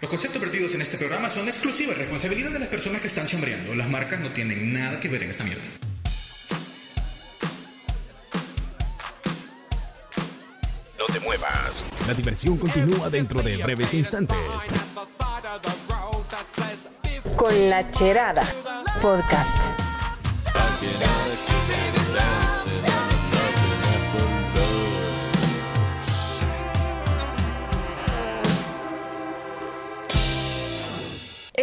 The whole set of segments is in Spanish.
Los conceptos vertidos en este programa son exclusiva responsabilidad de las personas que están chambreando. Las marcas no tienen nada que ver en esta mierda. No te muevas. La diversión continúa dentro de breves instantes. Con la Cherada Podcast.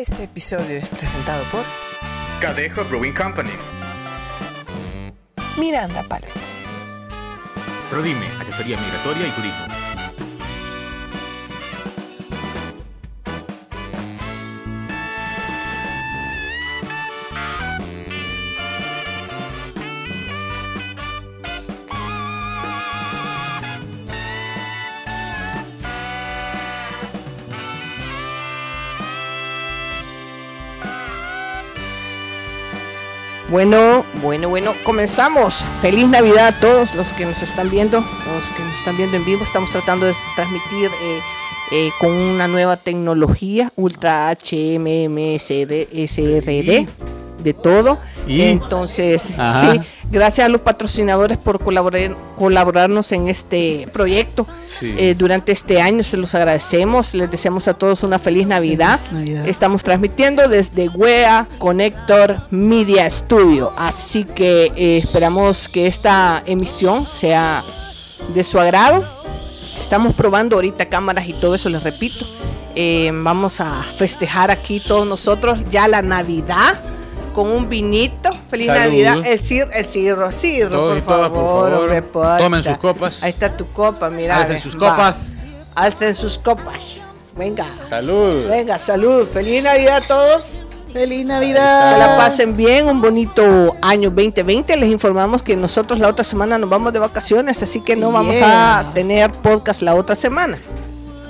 Este episodio es presentado por Cadejo Brewing Company. Miranda Palette. Prodime, asesoría migratoria y turismo. Bueno, bueno, bueno, comenzamos. Feliz Navidad a todos los que nos están viendo, los que nos están viendo en vivo. Estamos tratando de transmitir eh, eh, con una nueva tecnología, Ultra HMMSD, SRD, de todo. Y- Entonces, Ajá. sí, gracias a los patrocinadores por colaborar, colaborarnos en este proyecto. Sí. Eh, durante este año se los agradecemos, les deseamos a todos una feliz Navidad. Navidad. Estamos transmitiendo desde WEA Connector Media Studio, así que eh, esperamos que esta emisión sea de su agrado. Estamos probando ahorita cámaras y todo eso, les repito. Eh, vamos a festejar aquí todos nosotros ya la Navidad con un vinito. Feliz Salud. Navidad. El cirro, el cirro, cirro, Todos por favor. por favor. Tomen sus copas. Ahí está tu copa, mira. Alcen ve, sus va. copas. Alcen sus copas. Venga. Salud. Venga, salud. Feliz Navidad a todos. Feliz Que Navidad. la pasen bien, un bonito año 2020. Les informamos que nosotros la otra semana nos vamos de vacaciones, así que no vamos a tener podcast la otra semana.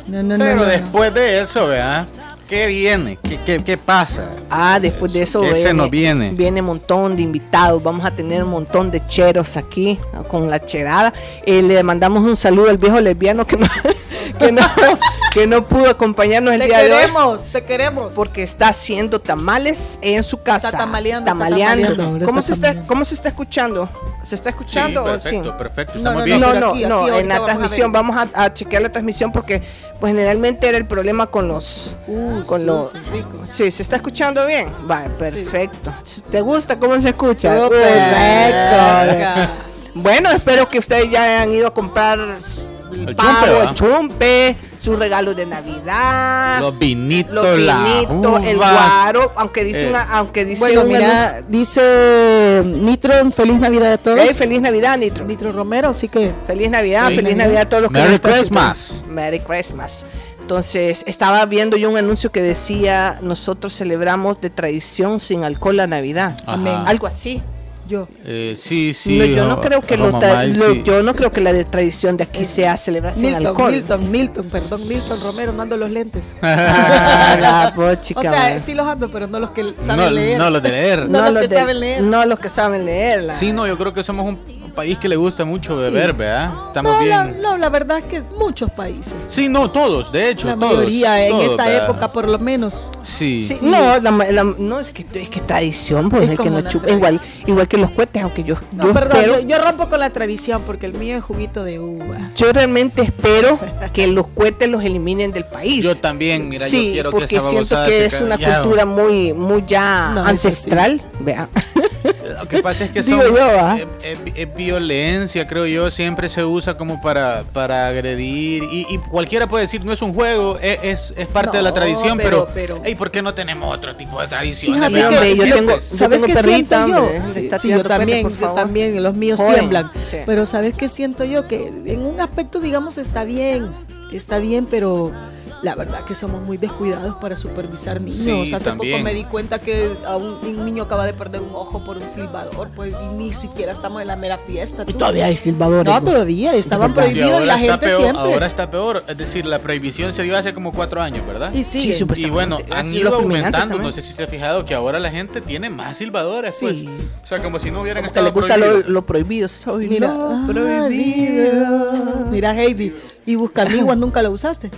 No, no, no, Pero no, no. después de eso, ¿verdad? ¿Qué viene? ¿Qué, qué, qué pasa? Ah, después de eso ¿Qué se nos viene? viene un montón de invitados. Vamos a tener un montón de cheros aquí ¿no? con la cherada. Eh, le mandamos un saludo al viejo lesbiano que no, que no, que no pudo acompañarnos el Te día de hoy. queremos, te queremos. porque está haciendo tamales en su casa. Está tamaleando, está Tamaleando. ¿Cómo, está se está, tamaleando. ¿Cómo se está escuchando? ¿Se está Sí, escuchando o perfecto, sí? perfecto. Estamos no, bien. No, no, aquí, no, aquí en la vamos a transmisión vamos a, a chequear la transmisión porque pues generalmente era el problema con los Uh, con los súper rico. Sí, se está escuchando bien. Va, perfecto. ¿Te gusta cómo se escucha? Perfecto. Bueno, espero que ustedes ya hayan ido a comprar el, pavo, chumpe, chumpe, sus regalos de Navidad, Los vinitos, los la el guaro, aunque dice Eh, una, aunque dice Bueno, mira, dice Nitro, feliz Navidad a todos. Ey, feliz Navidad, Nitro. Nitro Romero, así que Feliz Navidad, Feliz feliz Navidad. Navidad a todos los que Merry Christmas. Merry Christmas. Entonces, estaba viendo yo un anuncio que decía, nosotros celebramos de tradición sin alcohol la Navidad. Ajá. Algo así. Yo. Eh, sí, sí. No, yo no creo que lo, Roma ta- Mal, lo- sí. yo no creo que la de tradición de aquí sea celebrar sin Milton, alcohol. Milton, Milton, perdón, Milton Romero, no ando los lentes. Ah, la pochica, o sea, man. sí los ando, pero no los que saben No, leer. no, los de leer. No, los los que de- saben leer. No los que saben leerla. Sí, no, yo creo que somos un país que le gusta mucho Sí. beber, ¿verdad? Estamos no, la, bien. no, la verdad es que es muchos países. Sí, no, todos, de hecho. la todos, mayoría, en esta ¿verdad? época por lo menos. Sí. Sí, Sí, no, la la- no es que es que tradición, pues Es el que no chupa- igual, igual que los cohetes, aunque yo, No, yo perdón, espero- yo, yo rompo con la tradición porque el mío es juguito de uva. Yo realmente espero que los cohetes los eliminen del país. Yo también, mira, sí, yo quiero porque que siento que es una ya. cultura muy, muy ya No, ancestral. Vea. Lo que pasa es que son, yo, es, es- es violencia, creo yo, siempre se usa como para, para agredir y, y cualquiera puede decir, no es un juego, es, es, es parte de la tradición, pero- pero, ¿por qué no tenemos otro tipo de tradición? Fíjate que- yo tengo, ¿Sabes qué siento yo? Sí, yo también, por yo favor. también, los míos tiemblan. sí. Pero ¿sabes qué siento yo? Que en un aspecto, digamos, está bien, está bien, pero la verdad que somos muy descuidados para supervisar niños. Sí, Hace también. poco me di cuenta que a un, un niño acaba de perder un ojo por un silbador, pues y ni siquiera estamos en la mera fiesta. Y todavía hay silbadores. No, güey. todavía, estaban prohibidos y la gente peor, siempre. Ahora está peor, es decir, la prohibición se dio hace como cuatro años, ¿verdad? y Sí, Y bueno, han ido aumentando, no sé si te has fijado que ahora la gente tiene más silbadores, pues. Sí. O sea, como si no hubieran Como que estado les gusta lo, prohibidos. lo prohibido. Soy Mira, lo ah, prohibido. Mira, Heidi, y Buscamiguas nunca lo usaste.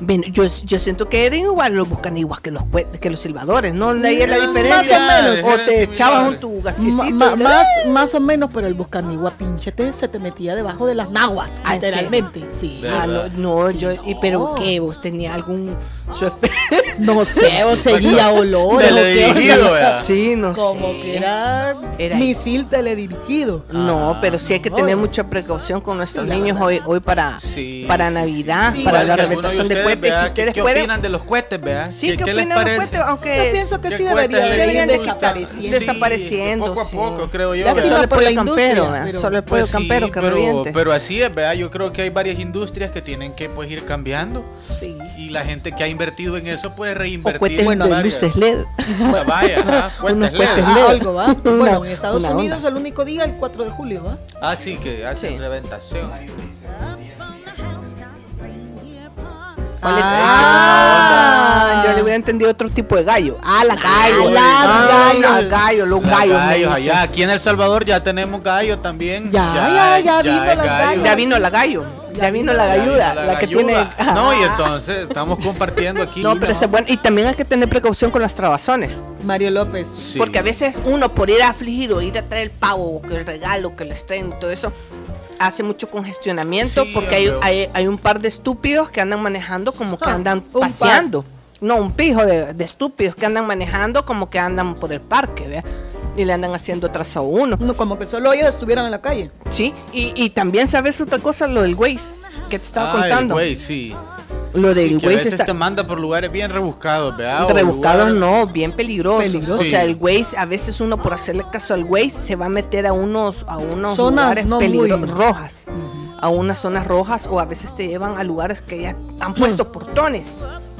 Ven, yo, yo siento que eran igual los buscaniguas que los cue- que los silbadores, ¿no? Ahí es la Más o diferencia. menos. O te echabas un tu ma- y le- más, más o menos, pero el buscanigua pinchete se te metía debajo de las naguas, Ah, literalmente. Sí. Ah, no, verdad. no, Sí, yo, y, pero ¿qué? ¿Vos tenía algún su efecto? No sé, o seguía olores. Teledirigido, vea. Sí, no Como sé. que era, Era- misil teledirigido. No, Ah, pero sí hay que no. tener mucha precaución con nuestros Sí, niños verdad, hoy, hoy para, Sí, para Navidad, sí. para la reventación de cohetes. vea, Si ¿qué- ustedes ¿Qué pueden, opinan de los cohetes, vea? sí, ¿Qué, ¿qué opinan de los parece? cohetes? Yo Aunque pienso que ¿Qué sí deberían desapareciendo. desapareciendo, Poco a poco, creo yo. Solo el por la pollo campero, ¿verdad? solo el pollo sí, campero que pero, reviente. pero así es, vea. Yo creo que hay varias industrias que tienen que pues ir cambiando Sí. y la gente que ha invertido en eso puede o reinvertir. en Bueno, de luces LED. Ah, Vaya, Unos LED. Ah, algo, ¿va? Una- Bueno, en Estados una Unidos onda. el único día el 4 de julio, ¿va? Ah, sí, que hacen Sí. reventación. Ah, yo le hubiera entendido otro tipo de gallo. Ah, la gallo. las Ah, gallos. las gallo, los gallos. gallos allá. Aquí en El Salvador ya tenemos gallo también. Ya, ya, ya vino es las gallo. Ya vino la gallo. Ya vino la Ya vino galluda. La que tiene. galluda. No, y entonces estamos compartiendo aquí. No, pero eso es bueno. Y también hay que tener precaución con las trabazones. Mario López. Sí. Porque a veces uno por ir a afligir o ir a traer el pavo, o que el regalo, que les traen, todo eso, hace mucho congestionamiento Sí, porque hay, hay, hay un par de estúpidos que andan manejando como que Ah, andan un paseando. No, un pijo de, de estúpidos que andan manejando como que andan por el parque, ¿vea? Y le andan haciendo atraso a uno. No, como que solo ellos estuvieran en la calle. Sí, y, y también sabes otra cosa, lo del Waze, que te estaba Ah, contando. El güey, sí. Lo del Sí, que a Waze veces está te manda por lugares bien rebuscados, ¿verdad? O rebuscados, no, bien peligrosos. Peligroso. O sea, el Waze, a veces uno por hacerle caso al Waze se va a meter a unos, a unos Zonas lugares no peligro- muy- rojas, a unas zonas rojas o a veces te llevan a lugares que ya han puesto portones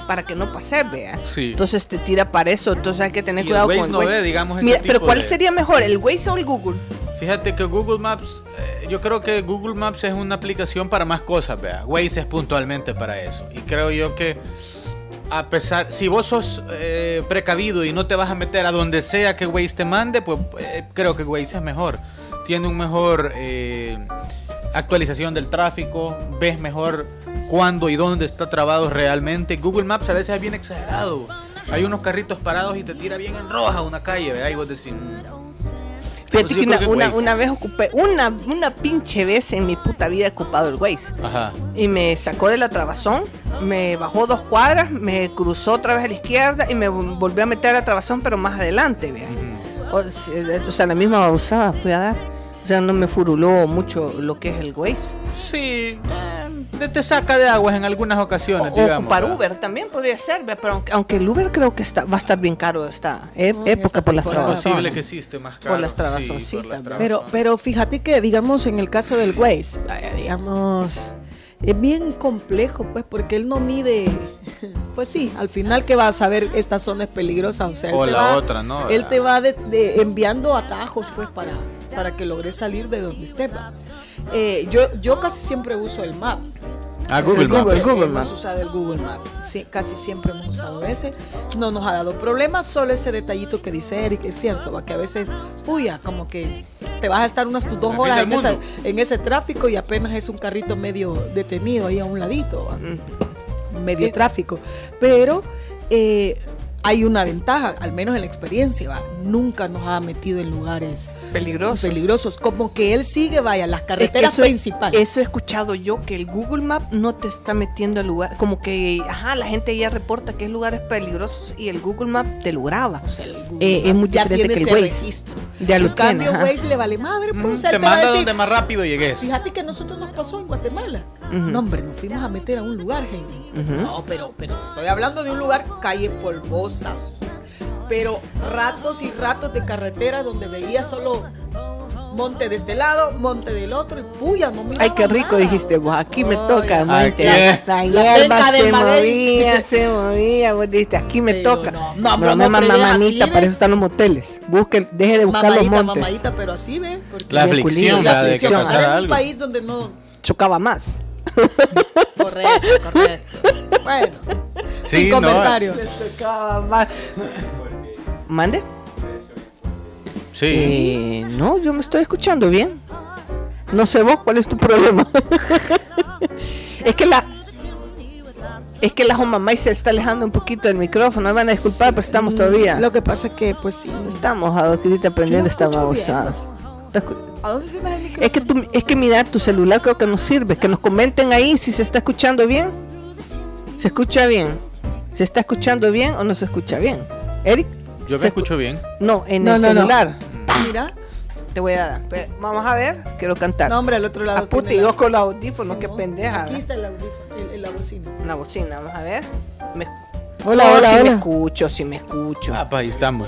para que no pases, vea. Sí. Entonces te tira para eso, entonces hay que tener Y el cuidado Waze con el no Waze. ve, digamos, Mira, pero ¿cuál de- sería mejor, el Waze o el Google? Fíjate que Google Maps, eh, yo creo que Google Maps es una aplicación para más cosas, vea. Waze es puntualmente para eso. Y creo yo que a pesar, si vos sos eh, precavido y no te vas a meter a donde sea que Waze te mande, pues eh, creo que Waze es mejor. Tiene un mejor eh, actualización del tráfico, ves mejor cuándo y dónde está trabado realmente. Google Maps a veces es bien exagerado. Hay unos carritos parados y te tira bien en roja una calle, ¿verdad? Y vos decís, "Mm". Fíjate que una, que una, Waze. una vez ocupé, una, una pinche vez en mi puta vida he ocupado el Waze. ajá. y me sacó de la trabazón, me bajó dos cuadras, me cruzó otra vez a la izquierda y me vol- volvió a meter a la trabazón, pero más adelante. Ujú. O, se- o sea, la misma babosada fui a dar. O sea, no me furuló mucho lo que es el Waze. Sí, eh, te saca de aguas en algunas O, ocasiones, o digamos. ocupar ¿verdad? Uber también podría ser, pero aunque, aunque el Uber creo que está, va a estar bien caro esta e- No, ya época está por las Es temporada. trabazones. posible que existe más caro. Por las sí, trabazoncitas, por las ¿verdad? Pero, pero fíjate que, digamos, en el caso del Waze, eh, digamos, es bien complejo, pues, porque él no mide, pues sí, al final que va a saber esta zona es peligrosa, o sea, él O te la va- otra, ¿no? Él te va de- de- enviando atajos, pues, para, para que logres salir de donde estés. va. Eh, yo, yo casi siempre uso el map. Ah, Google Google Maps. Maps. el Google hemos Maps. usado el Google Maps. Sí, casi siempre hemos usado ese. No nos ha dado problemas, solo ese detallito que dice Eric, es cierto, va, que a veces, puya, como que te vas a estar unas tus dos horas en, esa- mundo. en ese tráfico y apenas es un carrito medio detenido ahí a un ladito, va, Mm. medio tráfico. Pero eh, hay una ventaja, al menos en la experiencia, va, nunca nos ha metido en lugares Peligroso. peligrosos, como que él sigue, vaya, las Es que carreteras eso, principales. eso he escuchado yo, que el Google Map no te está metiendo al lugar, como que, ajá, la gente ya reporta que es lugares peligrosos y el Google Map te lo graba. O sea, el Google Eh, es muy ya diferente tiene que el ese Waze. registro. Ya lo en cambio, ajá. Waze le vale madre, pues. Sea, Te a manda decir, donde más rápido llegues. Fíjate que a nosotros nos pasó en Guatemala. Ujú. No, hombre, nos fuimos a meter a un lugar. Ujú. No, pero, pero te estoy hablando de un lugar, calle Pero ratos y ratos de carretera donde veía solo monte de este lado, monte del otro y puya, no miraba Ay, qué rico nada. dijiste vos. Aquí me toca, monte. La hierba se movía, se movía. Vos dijiste, aquí me Pero toca. no, No, no, ella mamita, así para de- eso están los moteles. Busque, deje de buscar Mamadita, los montes. mamadita, pero así. Porque La de aflicción, la De que en un país donde no... Chocaba más. Correcto, correcto. Bueno, Sí, sin no, más. ¿Mande? Sí. Eh, no, yo me estoy escuchando bien. No sé vos cuál es tu problema. es que la. Es que la mamá se está alejando un poquito del micrófono. Me van a disculpar, pero estamos todavía. Lo que pasa es que, pues sí. Estamos aprendiendo, ¿A dónde tienes el micrófono? Es que, tú, es que mira, tu celular creo que no sirve. Que nos comenten ahí si se está escuchando bien. ¿Se escucha bien? ¿Se está escuchando bien o no se escucha bien? Eric, Yo me escucho bien. no, en No, el no, no. celular. Mira. Te voy a dar. Vamos a ver, quiero cantar. No, hombre, al otro lado. Ah, puta, y la- yo con los audífonos, Sí, qué no. pendeja. Aquí está el audífono, el- la bocina. Una bocina, vamos a ver. Me- Hola, No, hola, sí me hola. escucho, sí me escucho. Ah, pues ahí estamos.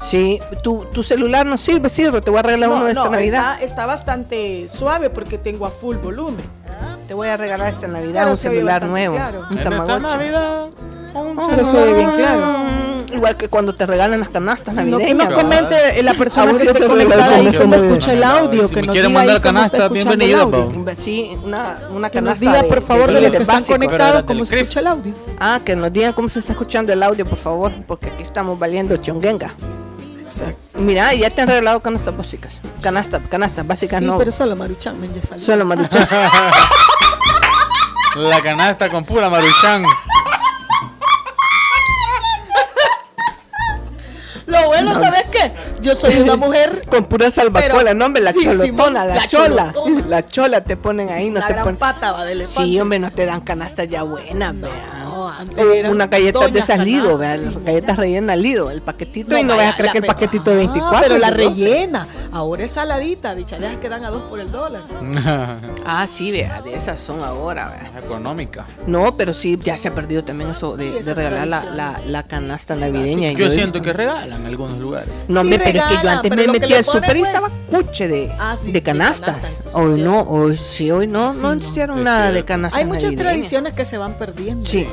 Sí, tu, tu celular no sirve, sirve. Te voy a regalar uno de esta Navidad. Está, está bastante suave porque tengo a full volumen. Te voy a regalar esta Navidad Pero un celular nuevo. claro. Un En esta. Navidad. Oye bien claro. Igual que cuando te regalan las canastas Sino que navideñas. nos comente eh, la persona que esté te conectada ahí cómo que- escucha el audio. Si que nos quieren diga mandar canasta, escuchando el bienvenido, audio. pa. Sí, una, una Que nos canasta diga, por favor, de los que están conectados cómo se escucha el audio. Ah, que nos digan cómo se está escuchando el audio, por favor, porque aquí estamos valiendo chonguenga. Exacto. Mira, ya te han regalado canastas básicas. Canastas, canastas básicas Sí, no. pero solo Maruchan, ya salió. Solo maruchan. La canasta con pura maruchan. Lo bueno, ¿sabes qué? Yo soy una mujer, Con pura salvacola, no, hombre, la sí, cholotona, la, la chola. cholotona. La chola te ponen ahí, no la te gran ponen. pata va de elefante. Sí, hombre, no te dan canastas ya buenas, No, vea. Eran una galleta de esas Lido, las sí, galletas no. rellenas Lido, el paquetito y no vaya, vayas a creer la- que el paquetito de Ah, 24. pero la de 12. rellena. Ahora es saladita, bichadejas que dan a dos por el dólar. Ah, sí, vea, de esas son ahora, vea. Económica. No, pero sí, ya se ha perdido también eso de, Sí, de esas regalar la, la, la canasta navideña. Yo siento visto- que regalan en algunos lugares. No, Sí hombre, pero es que yo antes me le al ponen, super y pues- estaba cuche de, Ah, sí, de de canastas. hoy no, hoy sí, hoy no, no no. hicieron nada de canastas Hay muchas tradiciones que se van perdiendo. Sí.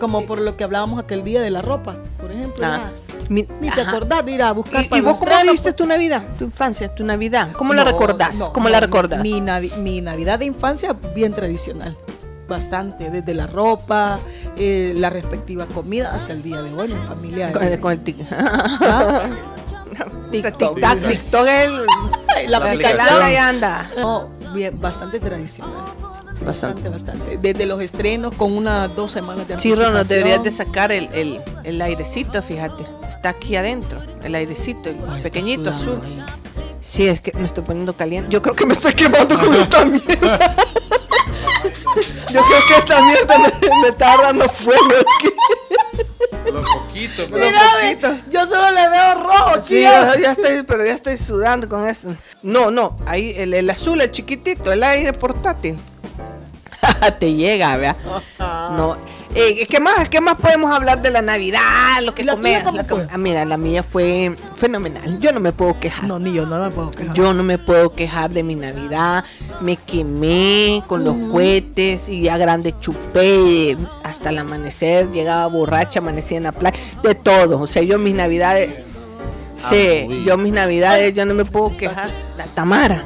Como por lo que hablábamos aquel día de la ropa, por ejemplo. Ah, mi- Ni te acordás de ir a buscar ¿Y, para y vos cómo estrenos, viviste pues. tu Navidad, tu infancia, tu Navidad? ¿Cómo la recordás? no, ¿Cómo no, la mi- recordás? Mi, Navi- mi Navidad de infancia, bien tradicional. Bastante, desde la ropa, eh, la respectiva comida, hasta el día de hoy, mi familia. Con, el- con el tic- ¿Ah? TikTok. TikTok, TikTok el, La La aplicación. aplicación. ahí anda. No, bien, bastante tradicional. Bastante. Bastante, bastante. Desde los estrenos con unas dos semanas de Sí, Ron, nos anticipación. deberías de sacar el, el, el airecito, fíjate. Está aquí adentro, el airecito, el pequeñito sudando azul. ahí. Sí, es que me estoy poniendo caliente. Yo creo que me estoy quemando con esta mierda. Yo creo que esta mierda me, me está dando fuego aquí. Lo poquito. Pero Mira, poquito. yo solo le veo rojo. Sí, ya, ya estoy, pero ya estoy sudando con esto. No, no, ahí el, el azul, el chiquitito, el aire portátil. Te llega, vea. No. Eh, ¿qué, más, ¿Qué más podemos hablar de la Navidad? Lo que ¿Y la comías, tuya cómo la com- fue? Ah, mira, la mía fue fenomenal. Yo no me puedo quejar. No, ni yo, no me puedo quejar. Yo no me puedo quejar de mi Navidad. Me quemé con los cohetes y ya grande chupé hasta el amanecer. Llegaba borracha, amanecía en la playa. De todo. O sea, yo mis Navidades. Sí, uy. yo mis Navidades, yo no me puedo quejar. La Tamara.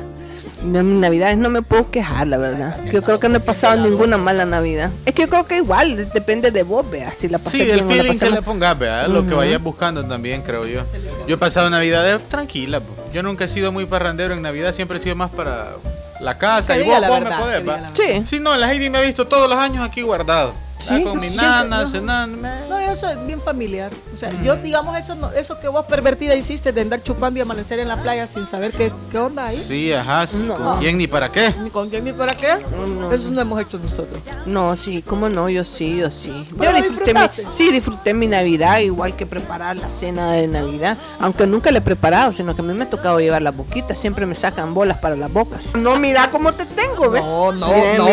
No, mis Navidades no me puedo quejar, la verdad. Yo creo que no he pasado ninguna mala Navidad. Es que yo creo que igual, de- depende de vos, vea, si la Sí, bien el o la feeling pasé que mal. le pongas, ¿verdad? Lo que vayas buscando también, creo yo. Yo he pasado Navidad tranquila. po. Yo nunca he sido muy parrandero en Navidad, siempre he sido más para la casa. Que y vos, la vos verdad, me podés, va. la. Sí. Sí, no, la Heidi me ha visto todos los años aquí guardado. Sí, Ah, con mi sí, nana, sí, cenando. No, yo soy bien familiar. O sea, yo, digamos, eso no, eso que vos pervertida hiciste de andar chupando y amanecer en la playa sin saber qué, qué onda ahí. Sí, ajá. No. ¿Con quién ni para qué? Ni con quién ni para qué. No. Eso no hemos hecho nosotros. No, sí, cómo no, yo sí, yo sí. ¿Pero Yo disfruté mi, sí, disfruté mi Navidad, igual que preparar la cena de Navidad. Aunque nunca la he preparado, sino que a mí me ha tocado llevar las boquitas. Siempre me sacan bolas para las bocas. No, mira cómo te tengo, ¿ves? No, no, Miren, no,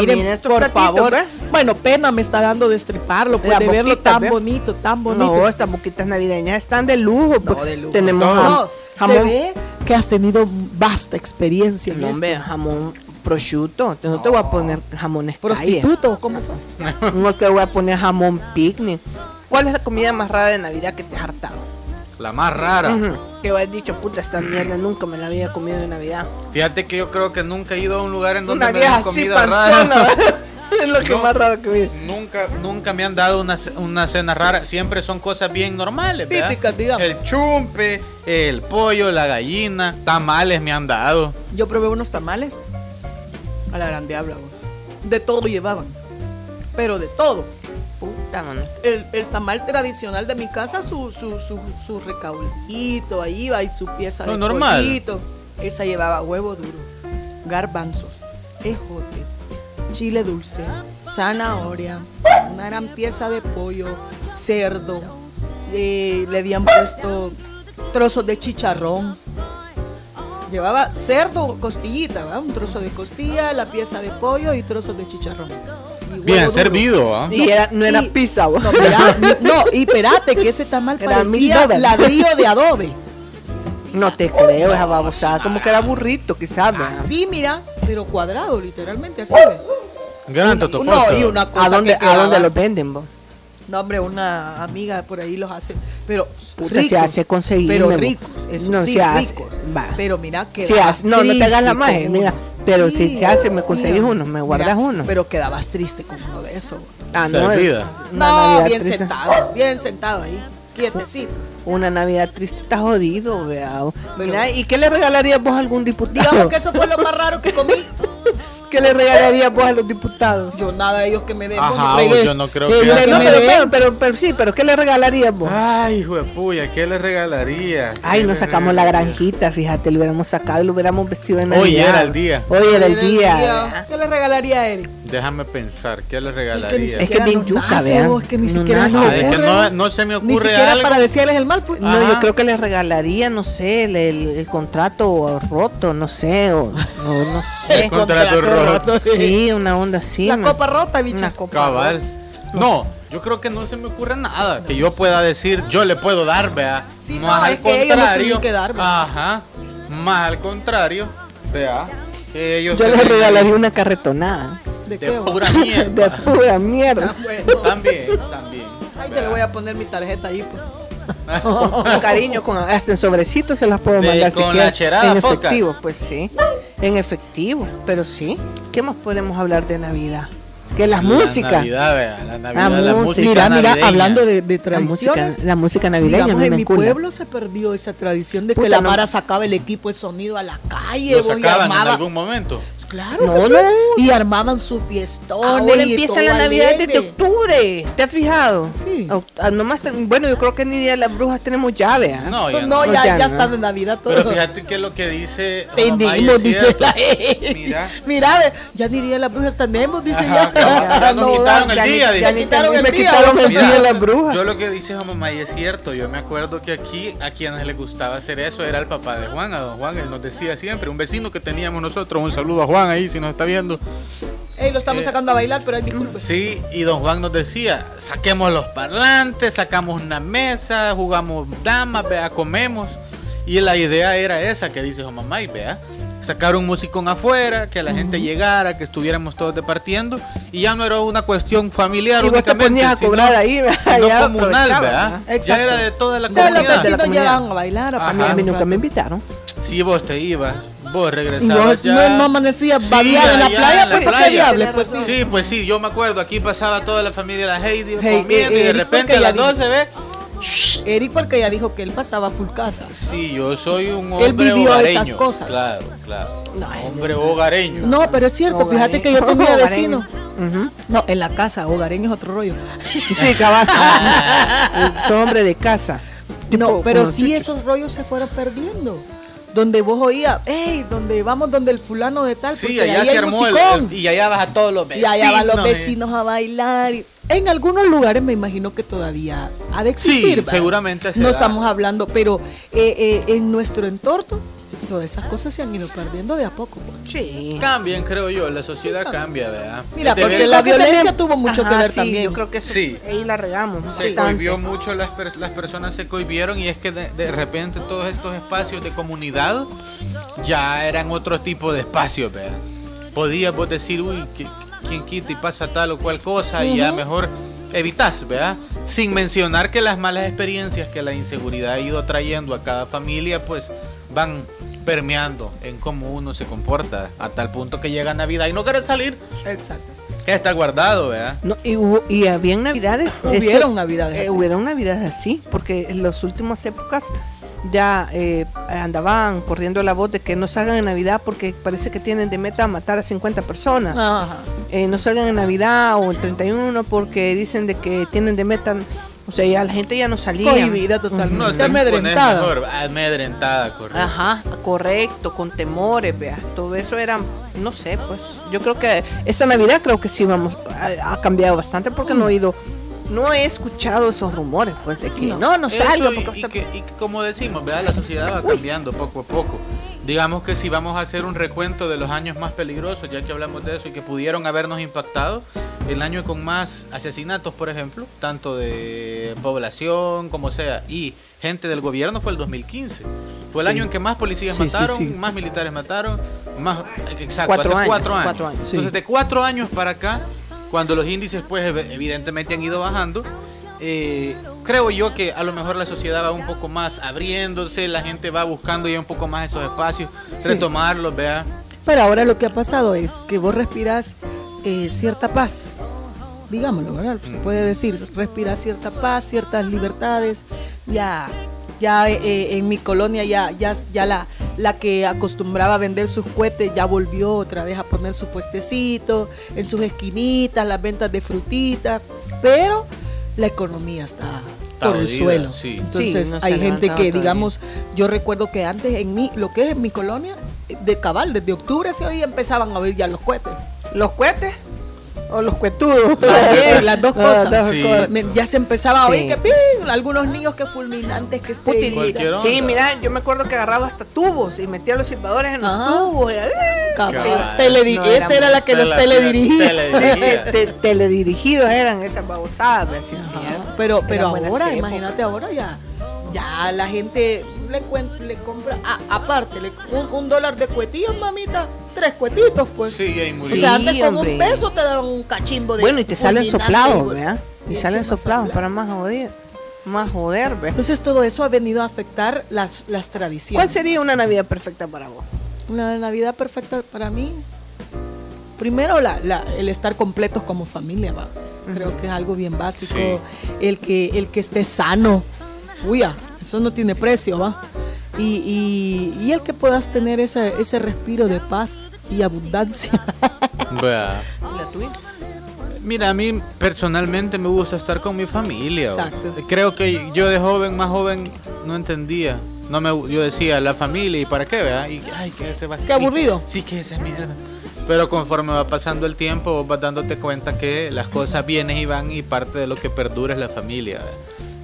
miren miren, por favor. ¿ves? Bueno, pena me está dando destriparlo, pues de verlo tan ¿ves? bonito, tan bonito. No, estas boquitas navideñas están de lujo. pues. No, de lujo. Tenemos No, jam- No, jamón. se ve que has tenido vasta experiencia en No, hombre, jamón prosciutto. No te voy a poner jamones calle. Prostituto, ¿cómo fue? No te voy a poner jamón picnic. ¿Cuál es la comida más rara de Navidad que te has hartado? La más rara. Ujú. Que has dicho, puta, esta mierda nunca me la había comido de Navidad. Fíjate que yo creo que nunca he ido a un lugar en donde Una me comida panzona. rara. es lo que No. más raro que vi. Nunca, nunca me han dado una, una cena rara. Siempre son cosas bien normales, ¿verdad? Típicas, digamos. El chumpe, el pollo, la gallina, tamales me han dado. Yo probé unos tamales a la gran diabla, vos. De todo llevaban. pero de todo. Puta, mano. El, el tamal tradicional de mi casa, su, su, su, su recaudito, ahí va y su pieza de normal. pollito. Esa llevaba huevo duro, garbanzos, ejote, chile dulce, zanahoria, una gran pieza de pollo, cerdo, eh, le habían puesto trozos de chicharrón. Llevaba cerdo, costillita, ¿verdad? un trozo de costilla, la pieza de pollo y trozos de chicharrón. Bien duro. servido, ¿ah? Y era, no era y- pizza, vos. No, no, y espérate, que ese tamal Era parecía ladrillo de adobe. No te creo, esa babosada. Como que era burrito, quizás. Así, mira, pero cuadrado, literalmente, así. Gran No, y una cosa ¿A dónde, que ¿A dónde los venden, vos? No, hombre, una amiga por ahí los hace, pero Puta, ricos, se hace conseguir. pero ricos, eso no, sí, se hace, ricos. va. Pero mira que Se hace- no, no te hagas la magia, mira. Pero si se hace, me conseguís uno, me guardas uno. Pero quedabas triste con uno de esos. Ah, no, Servida. No, Navidad bien triste. sentado, bien sentado ahí, quietecito. Una Navidad triste está jodido, vea. Mira, ¿y qué le regalarías vos a algún diputado? Digamos que eso fue lo más raro que comí. ¿Qué le regalarías vos a los diputados? Yo nada de ellos que me den. Ajá, regues. yo no creo Ellos que- que no, me pero, den. pero, pero, pero sí, pero ¿qué le regalarías vos? Ay, hijo de puya, ¿qué le regalaría? Ay, ¿Qué nos sacamos la granjita, fíjate, lo hubiéramos sacado y lo hubiéramos vestido de Navidad. Hoy era el día. Hoy era el día. ¿Qué le regalaría a Eric? Déjame pensar, ¿qué le Es ni regalaría? Es que siquiera bien yuca, vean. vos, que ni No siquiera nace. nos es que ocurre. no, no se me Ni ocurre siquiera algo. para decirles el mal, pues. No, Ajá. yo creo que le regalaría, no sé, el, el- el contrato roto, no sé, o, o no sé. El contrato roto. Sí, una onda así. La una- copa rota, bicha. Una copa Cabal. No, yo creo que no se me ocurre nada que yo pueda decir, yo le puedo dar, vea. Sí, más no, al es que ellos no contrario. que dar. Ajá. Más al contrario, vea. Que ellos Yo se le den regalaría una carretonada. ¿De de qué? pura De mierda. pura mierda. Ah, bueno. También, también. Ay, te le voy a poner mi tarjeta ahí, pues. Con cariño, con, hasta en sobrecitos se las puedo De- mandar si con quieren, la cherada, En pocas. efectivo, pues sí. En efectivo, pero sí. ¿Qué más podemos hablar de Navidad? Que la, música. Navidad, vea, la Navidad, La la, música. Mira, mira, hablando de, de La música, tradiciones. la música navideña Digamos, mí en mi pueblo se perdió esa tradición de Puta, que la no- Mara sacaba el equipo de sonido a la calle. Lo sacaban en algún momento. Claro, No, que sí. no. Y armaban sus fiestones. Ahora y empieza la Navidad desde octubre. ¿Te has fijado? Sí. Ah, nomás bueno, yo creo que ni Día de las brujas tenemos llave. No, ya No, no. ya, Ya ya no. está de Navidad todo. Pero fíjate que lo que dice Tenemos, dice la Mira. Mira, ve, ya diría la bruja, tenemos, dice Ajá, ya. nos quitaron el día, ya me quitaron el Mira, día de las brujas. Yo lo que dice mamá y es cierto, yo me acuerdo que aquí a quienes les gustaba hacer eso era el papá de Juan, a don Juan, él nos decía siempre, un vecino que teníamos nosotros, un saludo a Juan ahí si nos está viendo. Ey, lo estamos Eh, sacando a bailar, pero disculpe. Sí, y don Juan nos decía, saquemos los parlantes, sacamos una mesa, jugamos damas, vea, comemos. Y la idea era esa que dice su mamá y vea, sacar un musicón afuera, que la gente llegara, que estuviéramos todos departiendo, y ya no era una cuestión familiar Y vos te únicamente, ponías a sino- cobrar ahí, ¿verdad? Ya comunal, ¿verdad? ¿verdad? Ya Exacto. era de toda la O sea, los comunidad. de la vecinos llegaban a bailar, a mí, nunca me invitaron. Si vos te ibas, vos regresabas ya. no, no amanecías Sí, en la playa, en la pues qué playa. diable, pues sí. Sí, pues sí, yo me acuerdo, aquí pasaba toda la familia de la Heidi Hey, comiendo eh, y de Eric, repente a las ya 12 ve. Eric porque ya dijo que él pasaba full casa. Sí, yo soy un hombre Él vivió hogareño. esas cosas. Claro, claro. No, hombre hogareño. No, pero es cierto, Hogareño. fíjate que yo tenía Hogareño. vecino. Ujú. No, en la casa, hogareño es otro rollo. Sí, cabal. Soy hombre de casa. No, pero sí si- esos rollos se fueron perdiendo. Donde vos oías, hey, donde vamos donde el fulano de tal, Sí, porque allá ahí se hay armó el, musicón. el- y allá vas a todos los y vecinos. allá van los eh. vecinos a bailar. y- En algunos lugares me imagino que todavía ha de existir. Sí, seguramente se No da. estamos hablando, pero eh, eh, en nuestro entorno, todas esas cosas se han ido perdiendo de a poco. pues. Sí. Cambian, creo yo, la sociedad Sí, cambia, ¿verdad? Mira, De porque la violencia también- tuvo mucho que ver sí, también. Yo creo que eso- Sí. ahí la regamos. se bastante. cohibió mucho, las, pers- las personas se cohibieron y es que de, de repente todos estos espacios de comunidad ya eran otro tipo de espacios, ¿verdad? Podías vos decir, uy, quien quita y pasa tal o cual cosa y ya mejor evitas, ¿verdad? Sin mencionar que las malas experiencias que la inseguridad ha ido trayendo a cada familia, pues van permeando en cómo uno se comporta a tal punto que llega Navidad y no quiere salir, Exacto. está guardado, ¿verdad? No, y, hubo- y habían navidades. Hubieron eso- navidades eh, así. hubieron navidades así, porque en las últimas épocas ya eh, andaban corriendo la voz de que no salgan en Navidad porque parece que tienen de meta matar a 50 personas. Ajá. Eh, no salgan en Navidad o el 31 porque dicen de que tienen de meta, o sea, ya la gente ya no salía. Cohibida totalmente. No, pones amedrentada. mejor, amedrentada, correcto. Ajá, correcto, con temores, vea. Todo eso era, no sé, pues. Yo creo que esta Navidad creo que sí vamos, ha, ha cambiado bastante porque no he ido, no he escuchado esos rumores, pues, de que no, No. no, Eso salga y, y que, y como decimos, ¿verdad? la sociedad va cambiando poco a poco. Digamos que si vamos a hacer un recuento de los años más peligrosos, ya que hablamos de eso y que pudieron habernos impactado, el año con más asesinatos, por ejemplo, tanto de población como sea, y gente del gobierno fue el 2015. Fue el Sí. año en que más policías Sí, mataron, sí. más militares mataron, más exacto, Cuatro hace años, cuatro años. cuatro años. Entonces de cuatro años para acá, cuando los índices pues ev- evidentemente han ido bajando, eh, creo yo que a lo mejor la sociedad va un poco más abriéndose, la gente va buscando ya un poco más esos espacios, retomarlos, vea. Pero ahora lo que ha pasado es que vos respirás eh, cierta paz. Digámoslo, ¿verdad? Se puede decir, respiras cierta paz, ciertas libertades. Ya, ya eh, en mi colonia ya, ya, ya la, la que acostumbraba a vender sus cohetes ya volvió otra vez a poner su puestecito en sus esquinitas, las ventas de frutitas. Pero la economía está, Está por el suelo. sí. Entonces Sí, no se hay ha gente que, todavía. digamos, yo recuerdo que antes en mi, lo que es en mi colonia, de cabal, desde octubre se oía empezaban a oír ya los cohetes. ¿Los cohetes? ¿O los cuetudos? También, las dos Las cosas. dos Sí. cosas. Me- ya se empezaba a oír Sí. que ¡ping! algunos niños que fulminantes que Cualquier Sí, mira, yo me acuerdo que agarraba hasta tubos y metía los silbadores en los tubos. y- Cabal. Teledi- No, esta era la que los Tele- teledirigía. teledirigía. Te- teledirigidos eran esas babosadas, Pero, pero ahora, imagínate ahora ya, ya la gente le, cuen- le compra, ah, aparte, le- un, un dólar de cuetillos, mamita, tres cuetitos, pues. Sí, ahí O murió. sea, Sí, antes con hombre. un peso te daban un cachimbo de Bueno, y te salen soplados, güey. ¿verdad? Y Y salen soplados sopla. para más joder. Más joder, ¿ves? Entonces todo eso ha venido a afectar las, las tradiciones. ¿Cuál sería una Navidad perfecta para vos? Una Navidad perfecta para mí. Primero, la, la- el estar completos como familia, va. Creo que es algo bien básico. Sí. El, que, el que esté sano. Uy, ah, eso no tiene precio, va. Y, y- y el que puedas tener ese, ese respiro de paz y abundancia. Vea. ¿La tuya? Mira, a mí personalmente me gusta estar con mi familia. Exacto. Creo que yo de joven, más joven, no entendía. No me, yo decía, la familia, ¿y para qué, verdad? Y, ay, que ese va a Qué aburrido. Sí, que esa mierda. Pero conforme va pasando el tiempo, vos vas dándote cuenta que las cosas vienen y van y parte de lo que perdura es la familia. ¿verdad?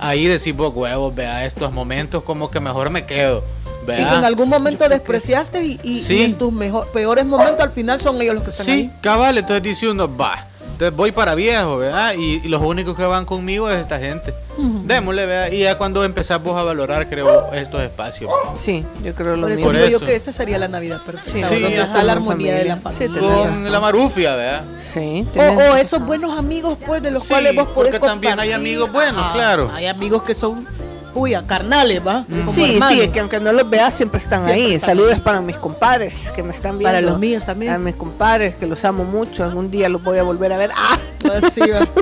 Ahí decís vos, huevos, vea, estos momentos como que mejor me quedo. Y ¿verdad? que en algún momento despreciaste y, y- Sí. y en tus mejor, peores momentos al final son ellos los que están Sí, ahí. cabal, entonces dice uno, va. Entonces voy para viejo, ¿verdad? Y, y los únicos que van conmigo es esta gente. Démosle, ¿verdad? Y ya cuando empezamos a valorar, creo, estos espacios. Sí, yo creo lo Por eso mismo. Por digo yo eso. que esa sería la Navidad perfecta. Sí, donde está la armonía de la familia. Sí, Con la marufia, ¿verdad? Sí, O, o esos buenos amigos, pues, de los Sí, cuales vos podés porque también hay amigos buenos, claro. Hay amigos que son, uy, a carnales, ¿va? Como Sí, hermanos. sí, que aunque no los veas siempre están Siempre ahí. están Saludos ahí. para mis compadres que me están viendo. Para los míos también. A mis compadres que los amo mucho. Algún día los voy a volver a ver. ¡Ah! Así, ¿va?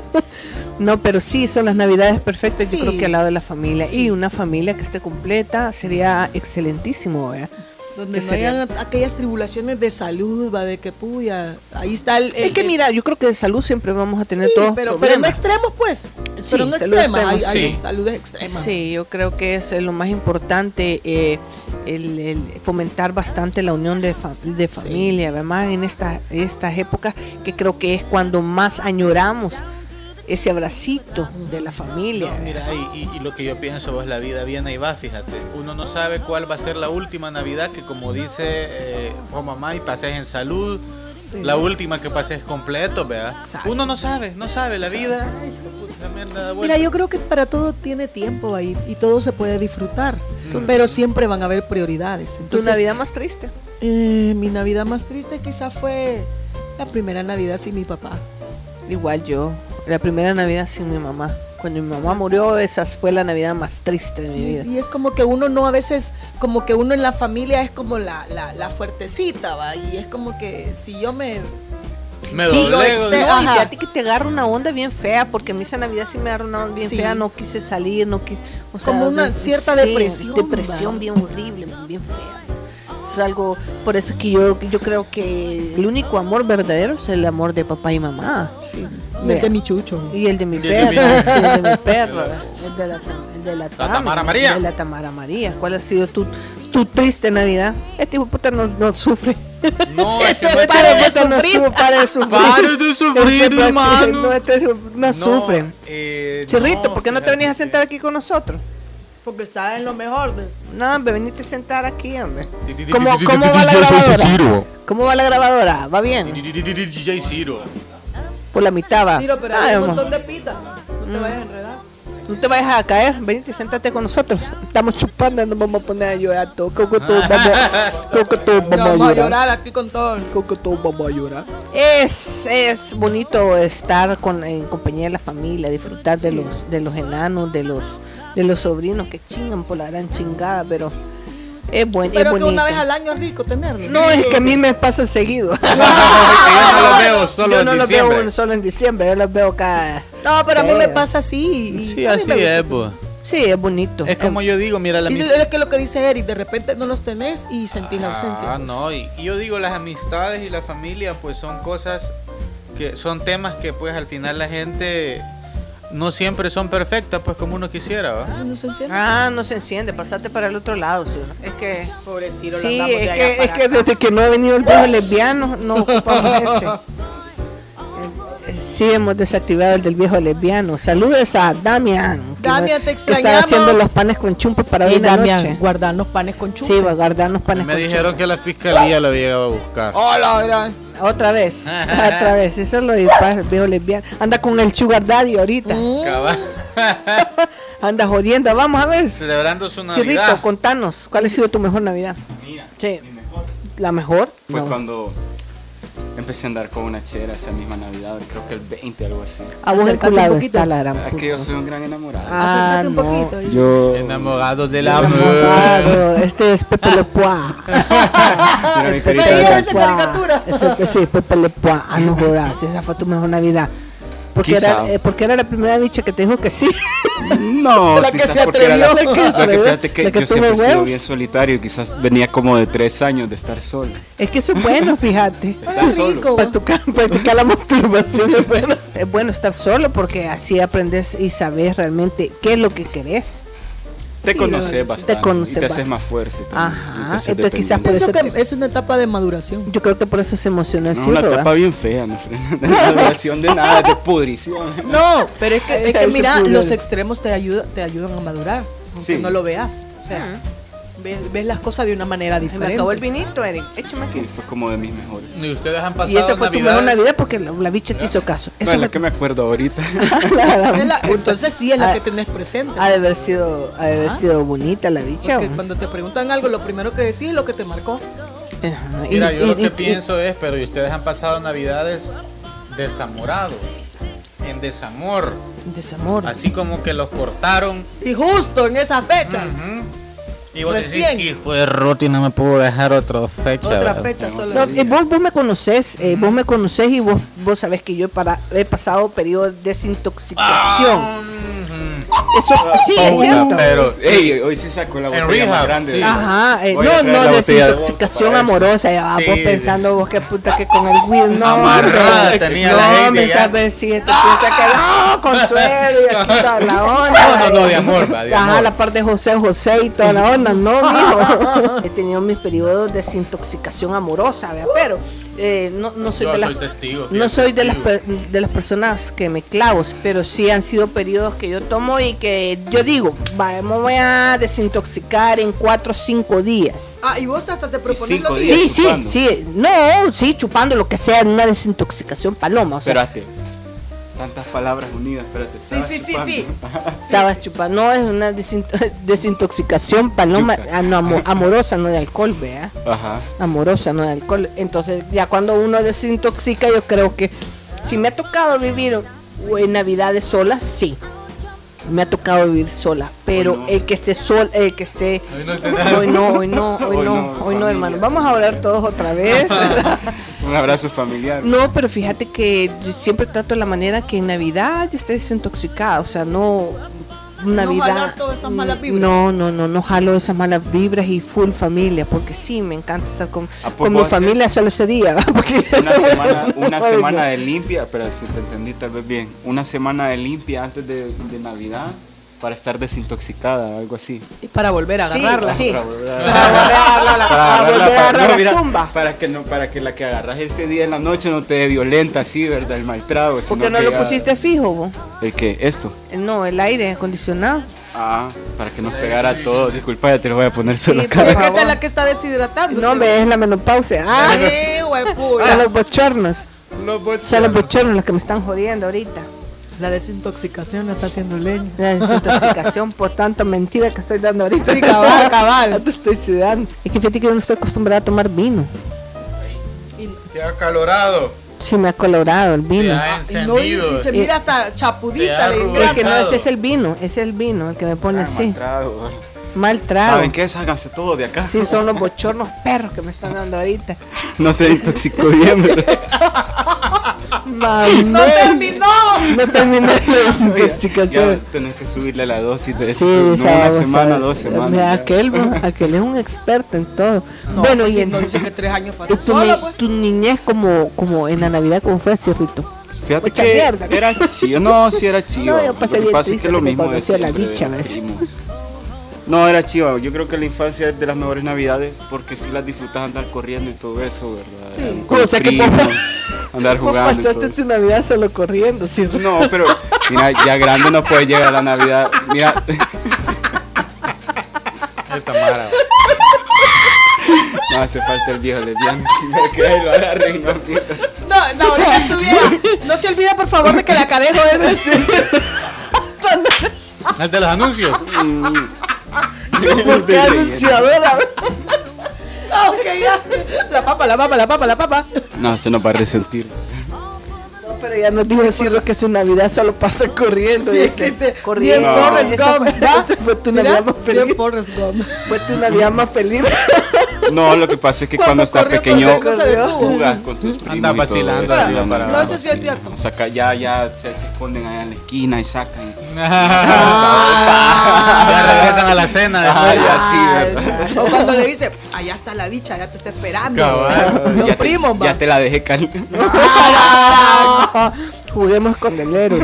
No, pero sí, son las navidades perfectas. Sí. Yo creo que al lado de la familia. Sí. Y una familia que esté completa sería excelentísimo, ¿verdad? Donde ¿Qué no sería? hayan aquellas tribulaciones de salud, va, de que puya, ahí está el... Es el- que el- mira, yo creo que de salud siempre vamos a tener sí, todos pero, pero en problemas. extremos, pues. Sí, pero en salud extremas, hay, hay sí. saludes extremas. Sí, yo creo que es eh, lo más importante eh, el, el fomentar bastante la unión de, fa- de familia, además en esta, estas épocas que creo que es cuando más añoramos ese abracito de la familia. No, mira, y, y- y lo que yo pienso, pues la vida viene y va, fíjate. Uno no sabe cuál va a ser la última Navidad que, como dice eh, oh mamá, y pases en salud. La última que pases completo, ¿verdad? Exacto. Uno no sabe, no sabe. La vida, ay, hijo de puta, esa mierda da vuelta. Mira, yo creo que para todo tiene tiempo ahí y todo se puede disfrutar, pero siempre van a haber prioridades. ¿Tu Entonces, Navidad más triste? eh, mi Navidad más triste quizá fue la primera Navidad sin mi papá. Igual yo, la primera Navidad sin mi mamá. Cuando mi mamá murió, esa fue la Navidad más triste de mi Y, vida. y es como que uno no a veces, como que uno en la familia es como la, la, la fuertecita, ¿va? Y es como que si yo me... Me Sí, doblego. exte- ¿no? Y Ajá. fíjate que te agarra una onda bien fea, porque a mí esa Navidad sí me agarra una onda bien Sí. fea, no quise salir, no quise... O Como una cierta depresión, Depresión bien horrible, bien fea. Es algo, por eso que yo, yo creo que el único amor verdadero es el amor de papá y mamá. Y el de mi chucho. Y el de mi Y el de perro, el de mi perro, el de la, el de la, Tami, Tamara María. el de la Tamara María. ¿Cuál ha sido tu, tu triste Navidad? Este hijo de puta no, no sufre. No, es que no Este Pare de no sufrir. su- pare de sufrir. Pare de sufrir, Este hermano. No, este no, sufre. eh, Chirrito, ¿por qué no te venías a sentar aquí con nosotros? Porque está en lo mejor. De... No, hombre, venite a sentar aquí, hombre. ¿Cómo, va la grabadora? Ciro. ¿Cómo va la grabadora? ¿Va bien? DJ Ciro. Por la mitad va. Tiro, pero Ah, hay un vamos. montón de pitas. No te vayas a enredar. No te vayas a caer, venite y sentate con nosotros. Estamos chupando, nos vamos a poner a llorar todos. Creo que todos vamos, No, vamos a vamos a llorar. llorar aquí con todo. Creo que todos vamos a llorar. Es, es bonito estar con, en compañía de la familia, disfrutar de los, de los enanos, de los, de los sobrinos que chingan por la gran chingada, pero es, buen, es Pero que bonito. una vez al año es rico tenerlo. No, es que a mí me pasa seguido. Yo no lo veo solo yo en no los diciembre. veo solo en diciembre, yo los veo cada... No, pero a mí me pasa así. Sí, así es, pues. Sí, es bonito. Es como yo digo, mira, la amistad. es que lo que dice Eric, de repente no los tenés y sentís la ausencia. Ah, pues. no, y, y yo digo, las amistades y la familia, pues son cosas que son temas que, pues al final la gente no siempre son perfectas, pues como uno quisiera, ¿va? Eso no se enciende. Ah, no se enciende, pasate para el otro lado, sí. Es que... Pobrecito, lo Sí, andamos de es allá que, es que desde que no ha venido el viejo lesbiano, no ocupamos ese. Sí, hemos desactivado el del viejo lesbiano. Saludos a Damian. que Damian, te que está extrañamos. haciendo los panes con chumpa para hoy la Damián, noche. guardar los panes con chupa. Sí, va a guardar los panes Me con dijeron chumpa. que la fiscalía lo había llegado a buscar. Hola, gran. Otra vez, otra vez. Eso es lo del viejo lesbiano. Anda con el sugar daddy ahorita. Mm. Anda jodiendo. Vamos a ver. Celebrando su Cirrito, Navidad. contanos. ¿Cuál ha sido tu mejor Navidad? Sí. ¿La mejor? Fue No. cuando empecé a andar con una chera esa misma Navidad, creo que el 20, algo así. A vos enculado poquito. está la gran Es que yo soy un gran enamorado. Ah, Acércate un no. poquito. Yo. Enamorado del Enamorado. amor. Este es Pepe Le Poix. Mira mi carita esa caricatura. Es Pepe Le Poix. Ah, no jodas. Esa fue tu mejor Navidad. Porque era, eh, porque era la primera bicha que te dijo que sí. No, La que se porque era la, atrevió. la que fíjate que La que yo siempre he sido bien solitario y quizás venía como de tres años de estar solo. Es que eso es bueno, fíjate. Estar solo. Practicar, practicar la masturbación es bueno. Es bueno estar solo porque así aprendes y sabes realmente qué es lo que querés. Te Sí, conoces bastante. te conoces y te haces más fuerte. también, Ajá, entonces quizás por. Pienso eso que es una etapa de maduración. Yo creo que por eso se emocionó el No, una etapa bien fea, no frena. De maduración de nada, de pudrición. No, pero es que, es que mira, los extremos te, ayuda, te ayudan a madurar, aunque Sí. no lo veas. O sea, ves, ves las cosas de una manera Se me diferente. acabó el vinito, Eric. Échame aquí. Sí, fue como de mis mejores. Y ustedes han pasado Y esa fue tu Navidad. mejor Navidad porque la, la bicha te hizo caso. Eso No, es la que me acuerdo ahorita. Es entonces sí es la Ah, que tenés presente. Ha de haber sido, ha de haber Ah. sido bonita la bicha. Cuando te preguntan algo, lo primero que decís es lo que te marcó. Ajá, y- Mira, yo y- lo que y- pienso es, pero ¿y ustedes han pasado Navidades desamorados? En desamor. Desamor. Así como que los cortaron. Y justo en esas fechas. Ujú. Y vos Recién. decís, hijo de Roti, no me puedo dejar otra fecha. Otra ¿verdad?" fecha solo. No, eh, vos, vos me conocés, eh, vos me conocés y vos, vos sabés que yo he, para, he pasado periodo de desintoxicación. Ah. Eso sí, es Puta, cierto. pero Ey, hoy sí saco la En botella más grande. sí. Ajá, eh, no, no, desintoxicación amorosa. Ya, Sí, vos sí. pensando vos que puta que con el weed, no. Amarrada hombre. tenía no, la gente me ya. sabes si te piensa que no, consuelo y aquí toda la onda. No, no, no, de amor, va, de Ajá, amor. la parte de José José y toda la onda, no, mijo. He tenido mis periodos de desintoxicación amorosa, ¿verdad? pero eh, no, no soy Yo de las testigo. no soy de las, de las personas que me clavo, pero sí han sido periodos que yo tomo y que yo digo, va, me voy a desintoxicar en 4 o 5 días. Ah, y vos hasta te propones lo mismo. Sí, sí, chupando. sí, no, sí, chupando lo que sea, una desintoxicación paloma, o sea. Tantas palabras unidas, espérate. Sí, sí, sí, sí. estabas chupando, no es una desin- desintoxicación paloma, ah, no, amorosa, no de alcohol, vea, Ajá. amorosa, no de alcohol, entonces ya cuando uno desintoxica, yo creo que si me ha tocado vivir en navidades solas, sí, me ha tocado vivir sola, pero no. el que esté sol, el que esté Hoy no hoy no, hoy no, hoy Hoy no, no, hoy no, familia. hermano. Vamos a orar todos otra vez. Un abrazo familiar. No, pero fíjate que yo siempre trato de la manera que en Navidad yo esté desintoxicada, o sea, no Navidad. jalar todas esas malas vibras. No, no, no, no jalo esas malas vibras y full familia, porque sí, me encanta estar con, ¿A poco con mi familia solo ese día. porque- Una semana, una semana de limpia, pero si te entendí tal vez bien, una semana de limpia antes de, de Navidad para estar desintoxicada, algo así. Y para volver a agarrarla. sí. Para volver a- Para volver a agarrarla, para volver a para- agarrar la mira, zumba. Para que no, para que la que agarras ese día en la noche no te dé violenta así, ¿verdad? El mal trago. ¿Por qué sino no que lo ya- pusiste fijo, vos? ¿El qué? ¿Esto? Eh, No, el aire acondicionado. Ah, para que nos pegara todo. Disculpa, ya te lo voy a poner solo Sí, acá. Es por que esta es la que está deshidratando. No, me es la menopausia. Ah, Ay, hueputa. son los bochornos. Los Son los bochornos los que me están jodiendo ahorita. La desintoxicación la está haciendo leña. La desintoxicación por tanta mentira que estoy dando ahorita. Sí, cabal, cabal. Te estoy sudando. Es que fíjate que yo no estoy acostumbrada a tomar vino. Te ha calorado. Sí, me ha colorado el vino. ha Y, no, y- se mira hasta chapudita. Es que no, ese es el vino. Ese es el vino el que me pone Ah, así. mal trago. Mal trago. ¿Saben qué? Ságanse todo de acá. Sí, son los bochornos perros que me están dando ahorita. No se intoxicó bien, ¿verdad? ¡No terminó! No terminé la Ya desintoxicación. tenés que subirle la dosis de Sí, no una semana, dos semanas. Mira, aquel, aquel es un experto en todo. No, bueno, pues y en no dice que tres años pasó tu, sola, ni- pues. tu niñez como, como en la Navidad, ¿cómo fue así, Rito? Fíjate Mucha que mierda. era chido. No, sí era chido. No, yo pasé Lo que bien pasa es que lo mismo de a la siempre, dicha, No, era chido. Yo creo que la infancia es de las mejores navidades porque sí las disfrutas andar corriendo y todo eso, ¿verdad? Sí. Con O sea que vos- andar ¿Cómo jugando y todo pasaste tu. Navidad solo corriendo? Sí, No, pero mira, ya grande no puede llegar a la Navidad. Mira, Esta mara. no hace falta el viejo lesbiano. Que lo agarren no. No, no, ahorita estuviera. No se olvide, por favor, de que la cadejo es. El de los anuncios. ¿Por qué anunciadora? Ok, ya. La papa, la papa, la papa, la papa. No, se nos va a resentir. No, pero ya nos dijo Cirro que su Navidad solo pasa corriendo. Sí, que te- corriendo. bien Forrest Gump, fue- tu Navidad más bien feliz. Forrest Gump. Fue tu Navidad más feliz. No, lo que pasa es que cuando, Cuando estás pequeño jugas con tus primos. Anda y todo vacilando, para No, eso sí es cierto. Saca, ya, ya se, se esconden allá en la esquina y sacan. Ya regresan a la cena Ay, después. así, ¿verdad? O cuando le dice, allá está la dicha, ya te está esperando. Cabal. Los ya, te, primos, va. ya te la dejé caliente. Juguemos con el héroe.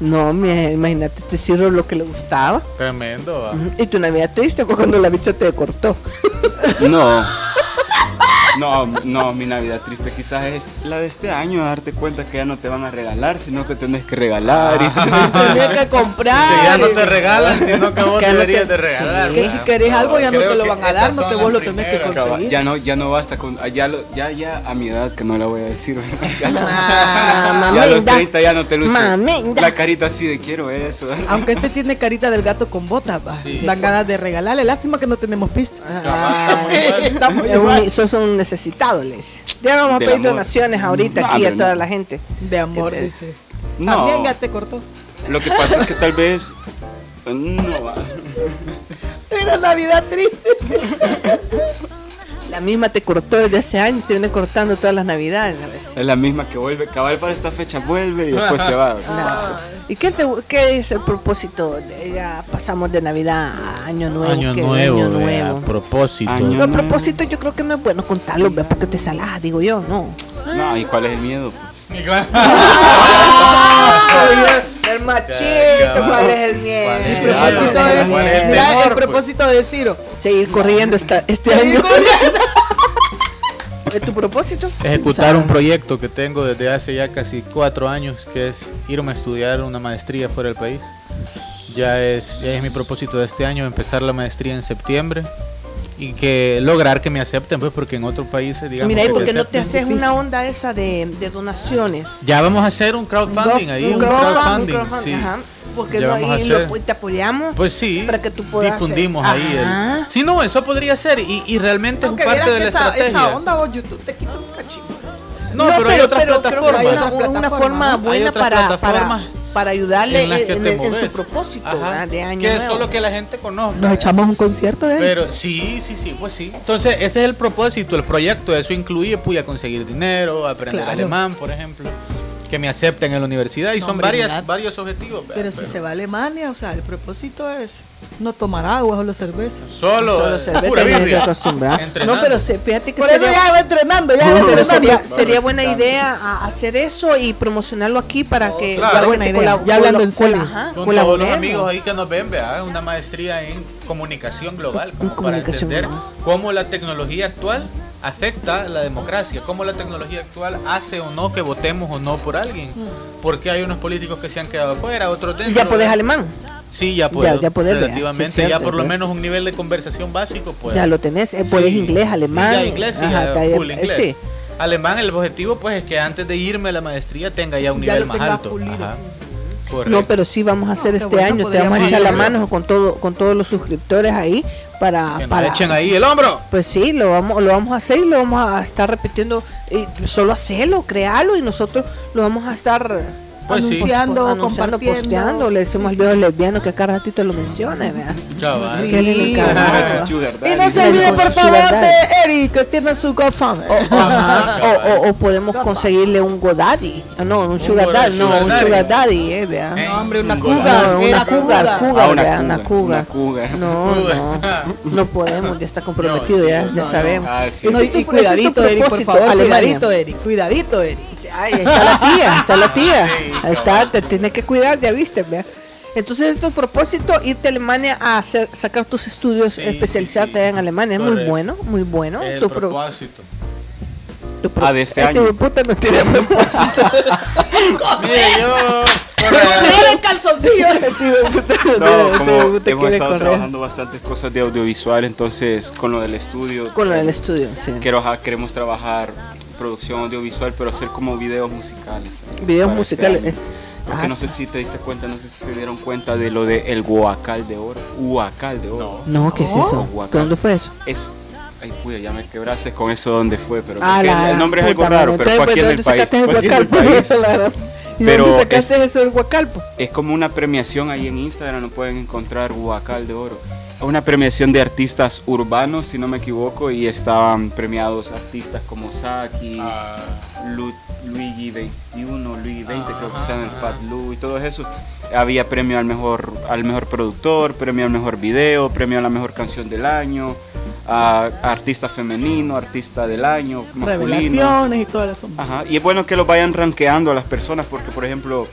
no, mira, imagínate este Cirro lo que le gustaba. Tremendo. va. Y tu Navidad triste fue cuando la bicha te cortó. No. No, no, mi Navidad triste quizás es la de este año, darte cuenta que ya no te van a regalar, sino que tenés que regalar. y- Tenés que comprar. Que ya no te regalan, sino que vos Que no te- deberías de regalar. Que si querés algo ya no te lo van a dar, no que vos lo tenés que conseguir. ya no, ya no basta con, ya, lo- ya, ya a mi edad que no la voy a decir. Ya, Ah, ya a los mamita. 30 ya no te luce la carita así de quiero eso. Aunque este tiene carita del gato con botas, va. Sí. Dan ganas de regalarle. Lástima que no tenemos pista. Cabal, estamos igual. Estamos Es igual. un- sos un necesitado, les. Ya vamos a pedir amor. donaciones ahorita No, aquí a toda no. la gente. De amor, te- dice. No, También ya te cortó. lo que pasa es que tal vez no va. Era Navidad triste. La misma te cortó desde hace años, te viene cortando todas las navidades a veces. Es la misma que vuelve, cabal para esta fecha vuelve y después se va. ¿Y qué, te- qué es el propósito? Ya pasamos de Navidad a Año Nuevo. Año ¿qué? nuevo, Año Nuevo. a propósito. Año- Los propósitos yo creo que no es bueno contarlos, porque te salas, digo yo, no. No, ¿y cuál es el miedo? pues? el machito. ¿cuál es el miedo? ¿Cuál es El propósito es, ¿cuál es el el pues? propósito de Ciro. Seguir corriendo esta, este año. ¿Es tu propósito? Ejecutar un proyecto que tengo desde hace ya casi cuatro años, que es irme a estudiar una maestría fuera del país. Ya es, ya es mi propósito de este año, empezar la maestría en septiembre y que lograr que me acepten, pues porque en otros países, digamos, Mira, ¿y por qué no te haces una onda esa de, de donaciones? Ya vamos a hacer un crowdfunding ahí, un crowdfunding, crowdfunding, un crowdfunding, sí. ajá. Porque no a ahí lo, te apoyamos. Pues sí, Para que tú puedas difundimos hacer. ahí. el-. Sí, no, eso podría ser y, y realmente Aunque es parte de la esa, estrategia. esa onda vos YouTube te quita un cachito. No, pero, hay otras que plataformas. hay una, una plataformas, forma ¿no? buena hay otras para, plataformas para- para ayudarle En su propósito de año Que es solo que la gente conozca. Nos echamos un concierto de él. Pero sí, sí, sí, pues sí. Entonces, ese es el propósito, el proyecto. Eso incluye, pues, a conseguir dinero, aprender Claro. alemán, por ejemplo. Que me acepten en la universidad. Y No, son hombre, varias, varios objetivos. Pero si pero se va a Alemania, o sea, el propósito es no tomar agua o la cerveza. Solo, Solo eh, cerveza pura no pero se- fíjate que Por eso sería- ya va entrenando, ya va entrenando. sería, sería buena idea a- hacer eso y promocionarlo aquí para que, claro. para que Buena idea. colab- Ya hablando en serio. ajá, Son todos los amigos ahí que nos ven, vea, una maestría en comunicación global, como para comunicación entender global. cómo la tecnología actual afecta la democracia, cómo la tecnología actual hace o no que votemos o no por alguien. Porque hay unos políticos que se han quedado afuera, otros dentro. Ya podés alemán, Sí, ya puedo. ya podés, vea. relativamente, Sí, ya por lo menos un nivel de conversación básico, pues. ya lo tenés, eh, Sí. inglés, alemán. Ya inglés, sí, ajá, ya full eh, inglés. sí. Alemán, el objetivo pues es que antes de irme a la maestría tenga ya un Ya nivel más alto. Ajá. No, pero sí vamos a hacer este bueno, año, te vamos a echar la mano con todo, con todos los suscriptores ahí para, que nos para echen ahí el hombro. Pues sí, lo vamos, lo vamos a hacer y lo vamos a estar repitiendo. Y solo hacerlo, crearlo y nosotros lo vamos a estar Pues sí. Anunciando, anunciando, compartiendo. posteando. Le decimos al viejo lesbiano que cada ratito lo mencione, ¿verdad? Sí. Y no se olvide, por favor, de Eric, que tiene su GoFundMe. Ajá, o, o- o podemos conseguirle un Godaddy. Ah, No, un Sugar Sugar- Daddy. No, un. Sugar Daddy, eh, vea. Eh, No, hombre, una Un cougar. No, una cougar, cougar. vea, una cougar. No, no, no podemos, ya está comprometido, ya, sí, ya sabemos. Ah, sí. Y, cuidadito, Eric, por favor. Cuidadito, Eric. Cuidadito, Eric. Ay, ahí está la tía, está la tía. Sí, Ahí está, te tienes que cuidar, ya viste, vea. Entonces es tu propósito irte a Alemania a hacer, sacar tus estudios, Sí, especializarte sí, sí. allá en Alemania. Es muy bueno, muy bueno. el Tu pro- propósito. tu pro- Ah, de este Este año. puta no tiene propósito. Mire, yo. El calzoncillo. No como hemos estado correr. trabajando bastantes cosas de audiovisual, entonces con lo del estudio. Con lo del estudio, sí. Quiero, queremos trabajar producción audiovisual, pero hacer como videos musicales. ¿sabes? Videos Para este musicales. eh. Porque no sé si te diste cuenta, no sé si se dieron cuenta de lo de el Huacal de Oro. Huacal de Oro. No, ¿qué es No. eso? Huacal. ¿Dónde fue eso? Es. Ay, puya, ya me quebraste con eso dónde fue, pero Ah, la el, el nombre es algo raro, pero fue aquí en Entonces, el país. ¿dónde sacaste fue aquí en el el Huacalpo? país. La verdad. ¿Y Pero dónde sacaste es- eso del Huacalpo? Es como una premiación ahí en Instagram, lo pueden encontrar Huacal de Oro. Es una premiación de artistas urbanos, si no me equivoco, y estaban premiados artistas como Saki, Ah, Lu- Luigi 21, Luigi 20, creo que se llama el. Fat Lu y todo eso. Había premio al mejor, al mejor productor, premio al mejor video, premio a la mejor canción del año, a, a artista femenino, artista del año, masculino. Revelaciones y todo asunto. Ajá, y es bueno que lo vayan rankeando a las personas, porque por ejemplo,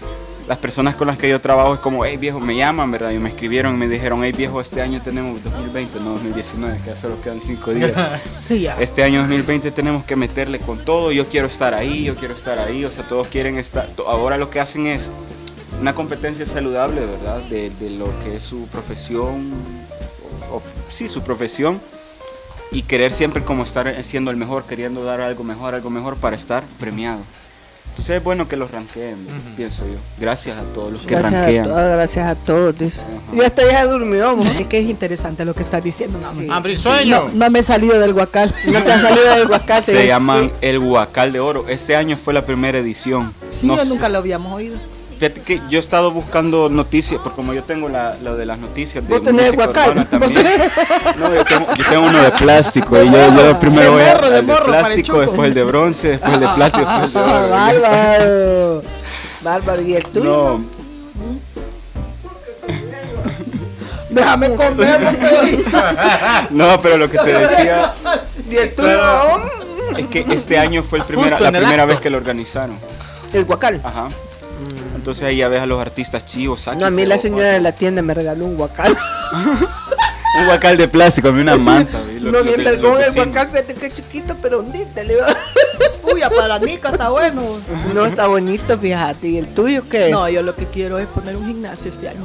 las personas con las que yo trabajo es como, hey viejo, me llaman, ¿verdad? Y me escribieron y me dijeron, hey viejo, este año tenemos 2020, no 2019, que ya solo quedan 5 días. Sí, ya. Este año 2020 tenemos que meterle con todo, yo quiero estar ahí, yo quiero estar ahí, o sea, todos quieren estar, ahora lo que hacen es una competencia saludable, ¿verdad? De, de lo que es su profesión, o- o- sí, su profesión, y querer siempre como estar siendo el mejor, queriendo dar algo mejor, algo mejor para estar premiado. Entonces es bueno que los ranqueen, pienso yo. Gracias a todos los que Gracias a, ranquean. todos, gracias a todos. dice. Ajá. Y hasta ya durmió. mo. Es que es interesante lo que estás diciendo. No, Sí. Hambre y sueño. no, no me he salido del guacal. No te ha salido del guacate. Se llaman el Huacal de Oro. Este año fue la primera edición. Sí, No yo sé- nunca lo habíamos oído. Fíjate que yo he estado buscando noticias, porque como yo tengo la, lo de las noticias de ¿Vos tenés música guacal? urbana ¿Vos también. No, yo tengo, yo tengo uno de plástico y yo, yo primero voy al de morro, plástico, después el de bronce, después el de después el de Ah, bárbaro. Bárbaro. ¿Y el tuyo? No, Déjame comerlo, Pedro. no, pero lo que te decía ¿Y el tuyo? es que este año fue el primera, la primera acto. vez que lo organizaron. El guacal. Ajá. Entonces ahí ya ves a los artistas chivos, No, a mí la señora de la tienda me regaló un guacal. Un guacal de plástico, a mí una manta. vi, los- No, bien vergón el guacal, fíjate que chiquito, pero hondita le va. Uy, para mí que está bueno. No, está bonito, fíjate. ¿Y el tuyo qué es? No, yo lo que quiero es poner un gimnasio este año.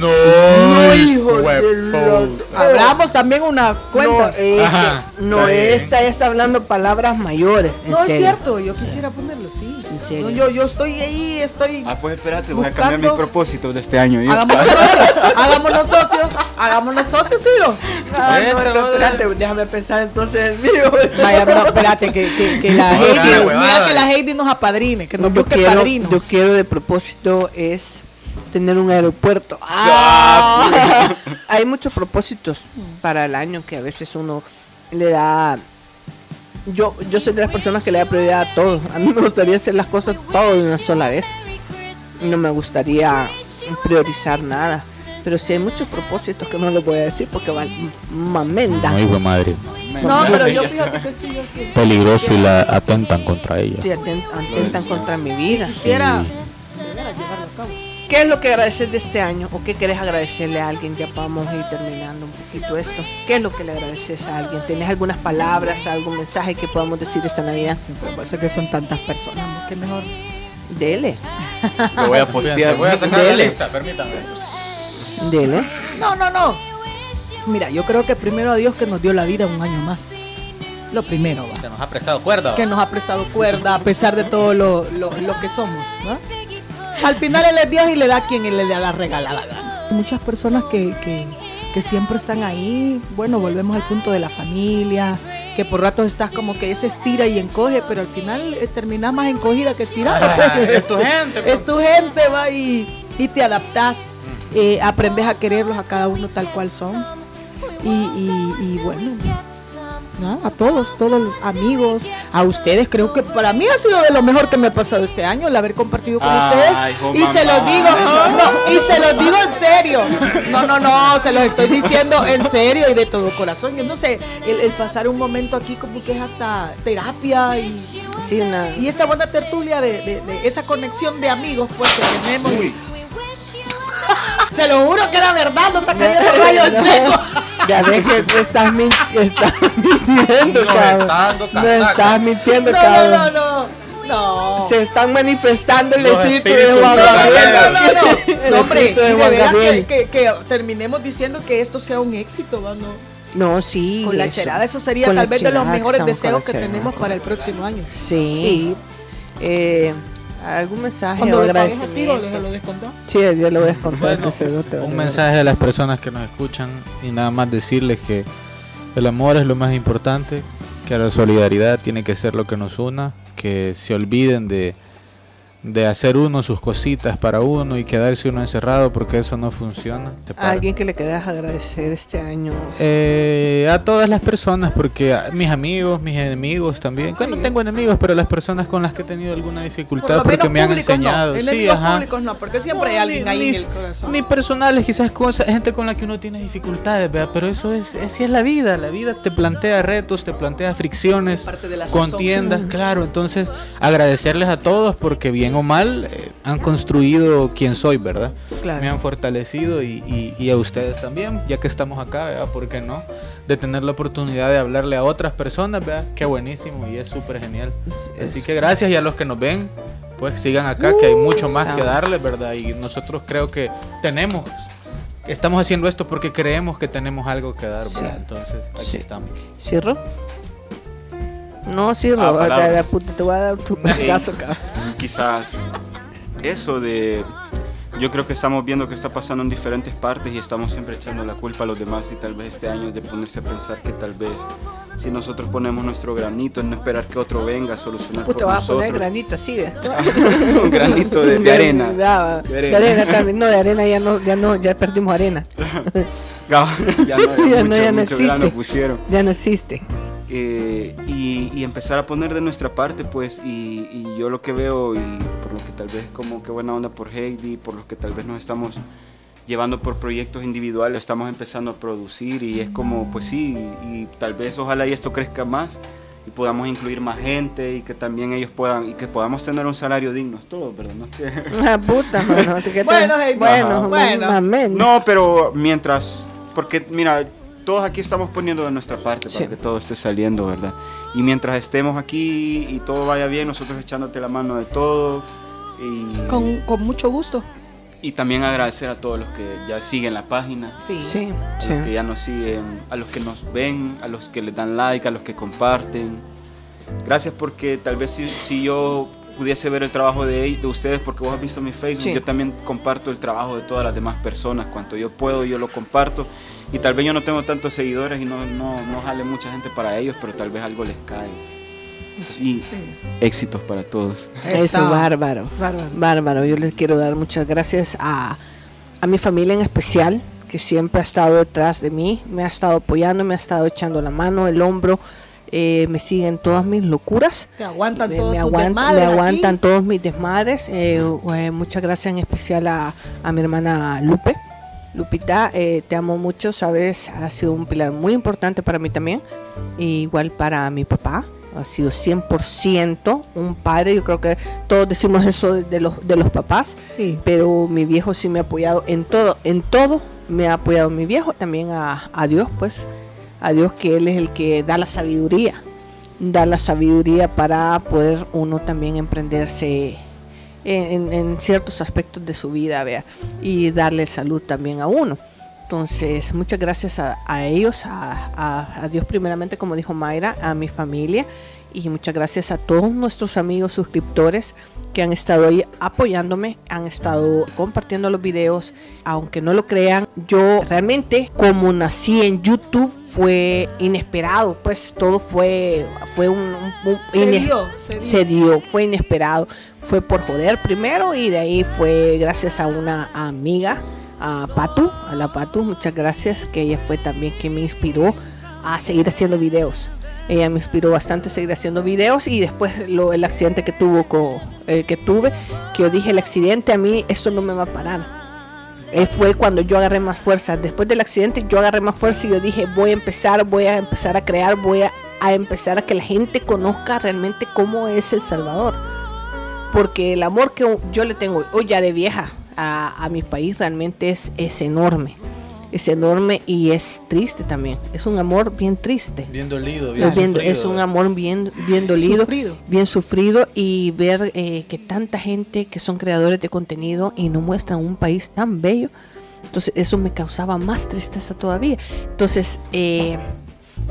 No, hijo de Abramos también una cuenta. No, este, Ajá, no esta ya está hablando palabras mayores. No es cierto, yo quisiera ponerlo, sí. ¿En serio? No, yo, yo estoy ahí, estoy. Ah, pues espérate, voy a cambiar mis Buscando- propósitos de este año. Hagámonos socios, hagámonos socios, hagámonos socios, Ciro. Ah, no, no, espérate, déjame pensar entonces el mío. Vaya, no, espérate, que, que, que la Heidi, huevada. mira que la Heidi nos apadrine, que nos yo busque quiero, padrinos. yo quiero de propósito es tener un aeropuerto. ¡Ah! Hay muchos propósitos para el año que a veces uno le da. Yo, yo soy de las personas que le da prioridad a todo. A mí me gustaría hacer las cosas todo de una sola vez. No me gustaría priorizar nada. Pero sí hay muchos propósitos que no les voy a decir porque van mamenda. No, hijo de madre. No, pero yo fíjate que sí, yo sí. Peligroso y la atentan contra ella. Sí, aten- atentan contra mi vida. Quisiera de ¿Qué es lo que agradeces de este año? ¿O qué querés agradecerle a alguien? Ya vamos a ir terminando un poquito esto. ¿Qué es lo que le agradeces a alguien? ¿Tenés algunas palabras, algún mensaje que podamos decir esta Navidad? Lo que que son tantas personas, ¿no? que mejor. Dele, Lo voy a postear. Voy a sacar la Dele. lista, permítame. dele. No, no, no. Mira, yo creo que primero a Dios que nos dio la vida un año más. Lo primero, va. Se nos ha prestado cuerda. que nos ha prestado cuerda a pesar de todo lo, lo- lo que somos. ¿no? Al final él es Dios y le da a quien él le da la regalada gana. Muchas personas que, que- que siempre están ahí, bueno, volvemos al punto de la familia, que por ratos estás como que se estira y encoge, pero al final eh, terminas más encogida que estirada. Ah, es tu gente, pues. Es tu gente, va, y, y te adaptas, eh, aprendes a quererlos a cada uno tal cual son. Y, y- y bueno, nada, a todos, todos los amigos, a ustedes, creo que para mí ha sido de lo mejor que me ha pasado este año, el haber compartido con Ay, ustedes. jo, Y se los digo, no, y se los digo en serio. No, no, no, se los estoy diciendo en serio y de todo corazón. Yo no sé, el, el pasar un momento aquí como que es hasta terapia y, Sí, una... y esta buena tertulia de, de- de esa conexión de amigos pues que tenemos. Se lo juro que era verdad, no está cayendo rayo en seco. Ya ves que tú estás, min- estás mintiendo, Nos cabrón. está dando No estás mintiendo, No, cabrón. no, no, no. No. Se están manifestando el Los espíritu de Juan No, Gabriel. no, no, no, no. No, hombre, de de verdad que, que- que terminemos diciendo que esto sea un éxito. No. No, sí. Con la eso. cherada, eso sería Con tal vez de los mejores deseos que tenemos para el próximo año. Sí. Sí. Eh, ¿Algún mensaje Cuando o lo pagues así, agradecimiento? lo, descontó. Sí, ya lo voy a contar. Bueno, este cerote, un vale. mensaje a las personas que nos escuchan y nada más decirles que el amor es lo más importante, que la solidaridad tiene que ser lo que nos una, que se olviden de, de hacer uno sus cositas para uno y quedarse uno encerrado porque eso no funciona. ¿A alguien que le quieras agradecer este año. Eh, a todas las personas, porque a mis amigos, mis enemigos también. Bueno, no tengo enemigos, pero las personas con las que he tenido alguna dificultad porque me han enseñado. no. Sí, ajá. públicos no, porque siempre hay alguien ni- ahí ni- en el corazón. Ni personales, quizás cosas, gente con la que uno tiene dificultades, ¿verdad? Pero eso es, así es la vida. La vida te plantea retos, te plantea fricciones, Parte de contiendas, claro. Entonces, agradecerles a todos porque bien o mal eh, han construido quien soy, ¿verdad? Claro. Me han fortalecido y, y- y a ustedes también, ya que estamos acá, ¿verdad? ¿Por qué no? De tener la oportunidad de hablarle a otras personas, ¿verdad? Qué buenísimo y es súper genial. Así que gracias y a los que nos ven, pues sigan acá, que hay mucho más que darles, ¿verdad? Y nosotros creo que tenemos, estamos haciendo esto porque creemos que tenemos algo que dar, ¿verdad? Entonces, aquí Sí. estamos. ¿Cierro? No, cierro. Ah, la- la, palabras. puta, te voy a dar tu cabrón. Quizás eso de yo creo que estamos viendo que está pasando en diferentes partes y estamos siempre echando la culpa a los demás y tal vez este año de ponerse a pensar que tal vez si nosotros ponemos nuestro granito en no esperar que otro venga a solucionar Puta, por vas a poner nosotros granito así, un granito de, de arena De de arena. arena. también. No, de arena ya no, ya no, ya perdimos arena. Ya no, Ya no, ya no mucho existe. pusieron Ya no existe. Eh, y, y empezar a poner de nuestra parte, pues, y, y yo lo que veo, y por lo que tal vez como que buena onda por Heidi, por lo que tal vez nos estamos llevando por proyectos individuales, estamos empezando a producir y es como, pues sí, y tal vez ojalá y esto crezca más y podamos incluir más gente y que también ellos puedan, y que podamos tener un salario digno, todos, ¿verdad? No, es que- Una puta, mano. ¿qué te- Bueno, bueno. Bueno. mamen. No, pero mientras, porque mira, todos aquí estamos poniendo de nuestra parte para Sí. que todo esté saliendo, ¿verdad? Y mientras estemos aquí y todo vaya bien, nosotros echándote la mano de todo y, Con, con mucho gusto. y también agradecer a todos los que ya siguen la página, Sí. Sí, a sí. los que ya nos siguen, a los que nos ven, a los que le dan like, a los que comparten. Gracias porque tal vez si, si yo pudiese ver el trabajo de, de ustedes, porque vos has visto mi Facebook, Sí. yo también comparto el trabajo de todas las demás personas. Cuanto yo puedo, yo lo comparto. Y tal vez yo no tengo tantos seguidores y no, no, no jale mucha gente para ellos, pero tal vez algo les cae. Y éxitos para todos. Eso, bárbaro. Bárbaro. Bárbaro. Yo les quiero dar muchas gracias a, a mi familia en especial, que siempre ha estado detrás de mí, me ha estado apoyando, me ha estado echando la mano, el hombro, eh, me siguen todas mis locuras. Te aguantan me, todos me aguant- aquí. aguantan todos mis desmadres. eh, eh, muchas gracias en especial a, a mi hermana Lupe. Lupita, eh, te amo mucho, sabes, ha sido un pilar muy importante para mí también. Igual para mi papá, ha sido 100% un padre. Yo creo que todos decimos eso de, de los, de los papás, Sí. pero mi viejo sí me ha apoyado en todo, en todo me ha apoyado mi viejo, también a, a Dios, pues, a Dios que Él es el que da la sabiduría, da la sabiduría para poder uno también emprenderse en, ciertos aspectos de su vida, vea, y darle salud también a uno. Entonces, muchas gracias a, ellos, a, a- a Dios primeramente, como dijo Mayra, a mi familia y muchas gracias a todos nuestros amigos suscriptores que han estado ahí apoyándome, han estado compartiendo los videos, aunque no lo crean, yo realmente como nací en YouTube fue inesperado, pues todo fue fue un, Se dio, se dio. se dio, fue inesperado, fue por joder primero y de ahí fue gracias a una amiga, a Patu, a la Patu, muchas gracias, que ella fue también quien me inspiró a seguir haciendo videos. Ella me inspiró bastante a seguir haciendo videos y después lo, el accidente que tuvo con, eh, que tuve, que yo dije el accidente a mí esto no me va a parar. Eh, fue cuando yo agarré más fuerza. Después del accidente yo agarré más fuerza y yo dije voy a empezar, voy a empezar a crear, voy a, a empezar a que la gente conozca realmente cómo es El Salvador. Porque el amor que yo le tengo hoy ya de vieja a, a mi país realmente es, es enorme. Es enorme y es triste también. Es un amor bien triste. Bien dolido, bien sufrido, es un amor bien, bien dolido, Sufrido. bien sufrido y ver eh, que tanta gente que son creadores de contenido y no muestran un país tan bello, entonces eso me causaba más tristeza todavía. Entonces, eh,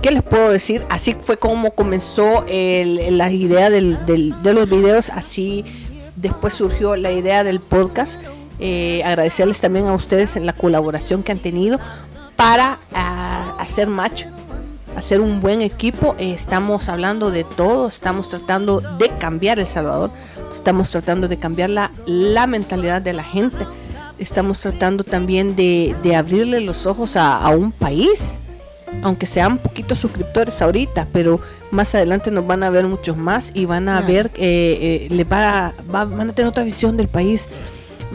¿qué les puedo decir? Así fue como comenzó el- la idea del- del- de los videos, así después surgió la idea del podcast. Eh, agradecerles también a ustedes en la colaboración que han tenido para ah, hacer match hacer un buen equipo. Eh, estamos hablando de todo, estamos tratando de cambiar El Salvador, estamos tratando de cambiar la, la mentalidad de la gente, estamos tratando también de, de abrirle los ojos a, a un país, aunque sean poquitos suscriptores ahorita, pero más adelante nos van a ver muchos más y van a ver, eh, eh, les va, a- va- van a tener otra visión del país.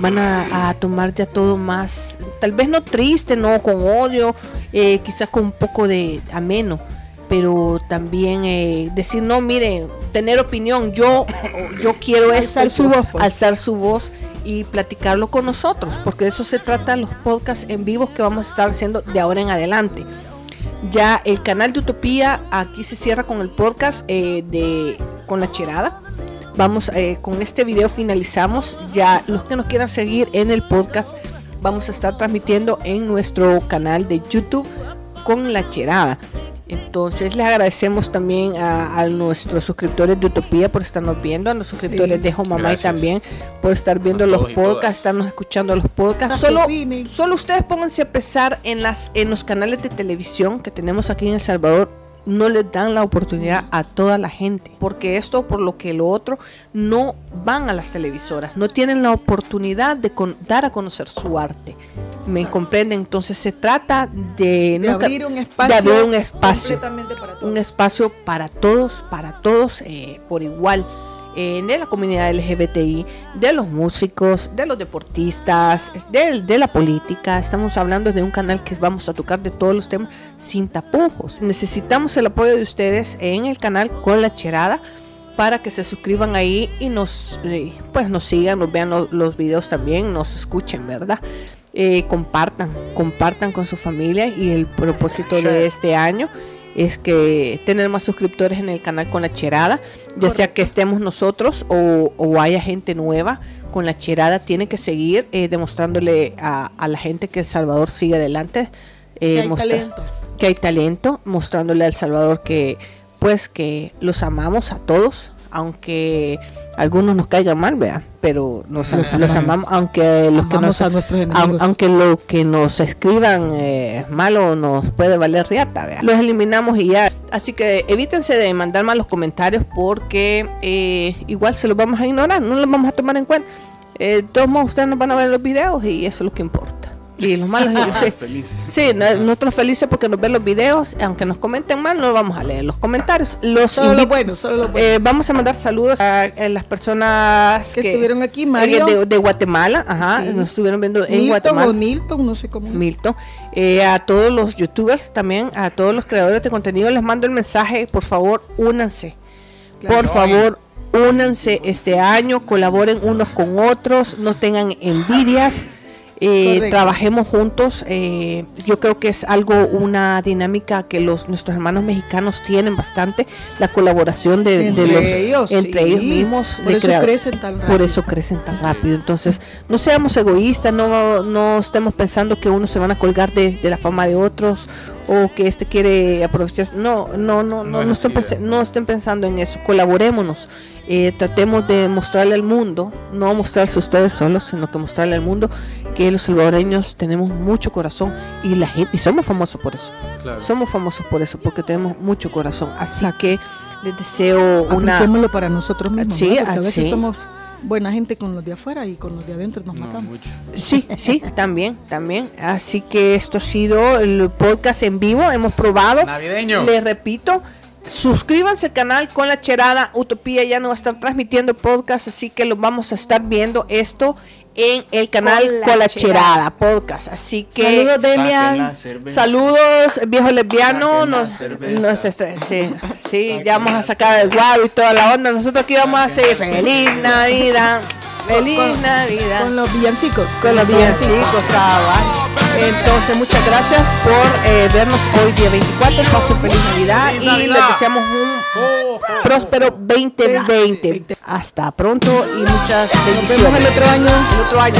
Van a, a tomar ya todo más, tal vez no triste, no con odio, eh, quizás con un poco de ameno, pero también eh, decir, no, miren, tener opinión, yo, yo quiero Alzar su voz, pues. alzar su voz y platicarlo con nosotros, porque de eso se trata los podcasts en vivos que vamos a estar haciendo de ahora en adelante. Ya el canal de Utopía aquí se cierra con el podcast eh, de con la cherada. Vamos eh, con este video finalizamos. Ya los que nos quieran seguir en el podcast vamos a estar transmitiendo en nuestro canal de YouTube con la cherada. Entonces les agradecemos también a, a nuestros suscriptores de Utopía por estarnos viendo, a los suscriptores Sí. de Homamay también por estar viendo los podcasts, estarnos escuchando los podcasts. Solo, solo ustedes pónganse a pensar en las en los canales de televisión que tenemos aquí en El Salvador. No les dan la oportunidad a toda la gente, porque esto por lo que lo otro no van a las televisoras, no tienen la oportunidad de con- dar a conocer su arte. ¿Me comprenden? Entonces se trata de, De abrir un espacio. de abrir un espacio completamente para todos. un espacio para todos, para todos eh, por igual, eh, de la comunidad LGBTI, de los músicos, de los deportistas, de, de la política. Estamos hablando de un canal que vamos a tocar de todos los temas sin tapujos. Necesitamos el apoyo de ustedes en el canal con la cherada para que se suscriban ahí y nos eh, pues nos sigan, nos vean lo- los videos también, nos escuchen, ¿verdad? Eh, compartan, compartan con su familia y el propósito de este año es que tener más suscriptores en el canal con la cherada, ya sea que estemos nosotros o, o haya gente nueva con la cherada, tiene que seguir eh, demostrándole a, a la gente que El Salvador sigue adelante. eh, Que hay talento. que hay talento, mostrándole a El Salvador que pues que los amamos a todos, aunque algunos nos caigan mal, vea, pero nos, Los los amamos. aunque los que nos a nuestros Au- enemigos. aunque lo que nos escriban eh, malo nos puede valer riata, vea. Los eliminamos y ya. Así que evítense de mandar malos comentarios porque eh, igual se los vamos a ignorar, no los vamos a tomar en cuenta. Eh, todos modos, ustedes nos van a ver los videos y eso es lo que importa. Y los malos, yo sé. Felices. Sí, no- nosotros felices porque nos ven los videos, aunque nos comenten mal, no vamos a leer los comentarios. Los Solo lo bueno, solo lo bueno. eh, vamos a mandar saludos a, a las personas que, estuvieron aquí, Mario. eh, de, de Guatemala, ajá, Sí. nos estuvieron viendo en Milton Guatemala. o Nilton, no sé cómo es. Milton, eh, a todos los youtubers también, a todos los creadores de contenido, les mando el mensaje, por favor, únanse. Claro. Por favor, únanse este año, colaboren unos con otros, no tengan envidias, eh, trabajemos juntos. eh, yo creo que es algo, una dinámica que los nuestros hermanos mexicanos tienen bastante, la colaboración de, de Entre los ellos, entre sí. ellos mismos. Por eso crecen tan por rápido. eso crecen tan rápido. Entonces, no seamos egoístas, no, no estemos pensando que unos se van a colgar de, de la fama de otros o que este quiere aprovecharse. No, no, no, no, No no, estén, no estén pensando en eso. Colaborémonos. Eh, tratemos de mostrarle al mundo, no mostrarse ustedes solos, sino que mostrarle al mundo que los salvadoreños tenemos mucho corazón y la gente y somos famosos por eso. Claro. Somos famosos por eso, porque tenemos mucho corazón. Así que les deseo una para nosotros mismos. Sí, ¿no? Porque a ah, veces sí. somos buena gente con los de afuera y con los de adentro nos No, matamos. mucho. Sí, sí, también, también. Así que esto ha sido el podcast en vivo. Hemos probado. Navideño. Les repito, suscríbanse al canal con la cherada. Utopía ya no va a estar transmitiendo podcast, así que lo vamos a estar viendo esto en el canal Con la con la, Cherada. cherada podcast. Así que Saludos, Demian. Saludos, viejo lesbiano. Nos, nos estre- sí, ya vamos a sacar el guaro y toda la onda. Nosotros aquí vamos a hacer feliz Navidad. Feliz Con- Navidad Con los villancicos. con los villancicos, cabal. Entonces, muchas gracias por eh, vernos hoy día 24. Pasen feliz Navidad ¡Feliz y les deseamos un próspero 2020. Hasta pronto y muchas Nos vemos el bendiciones. otro año. El otro año.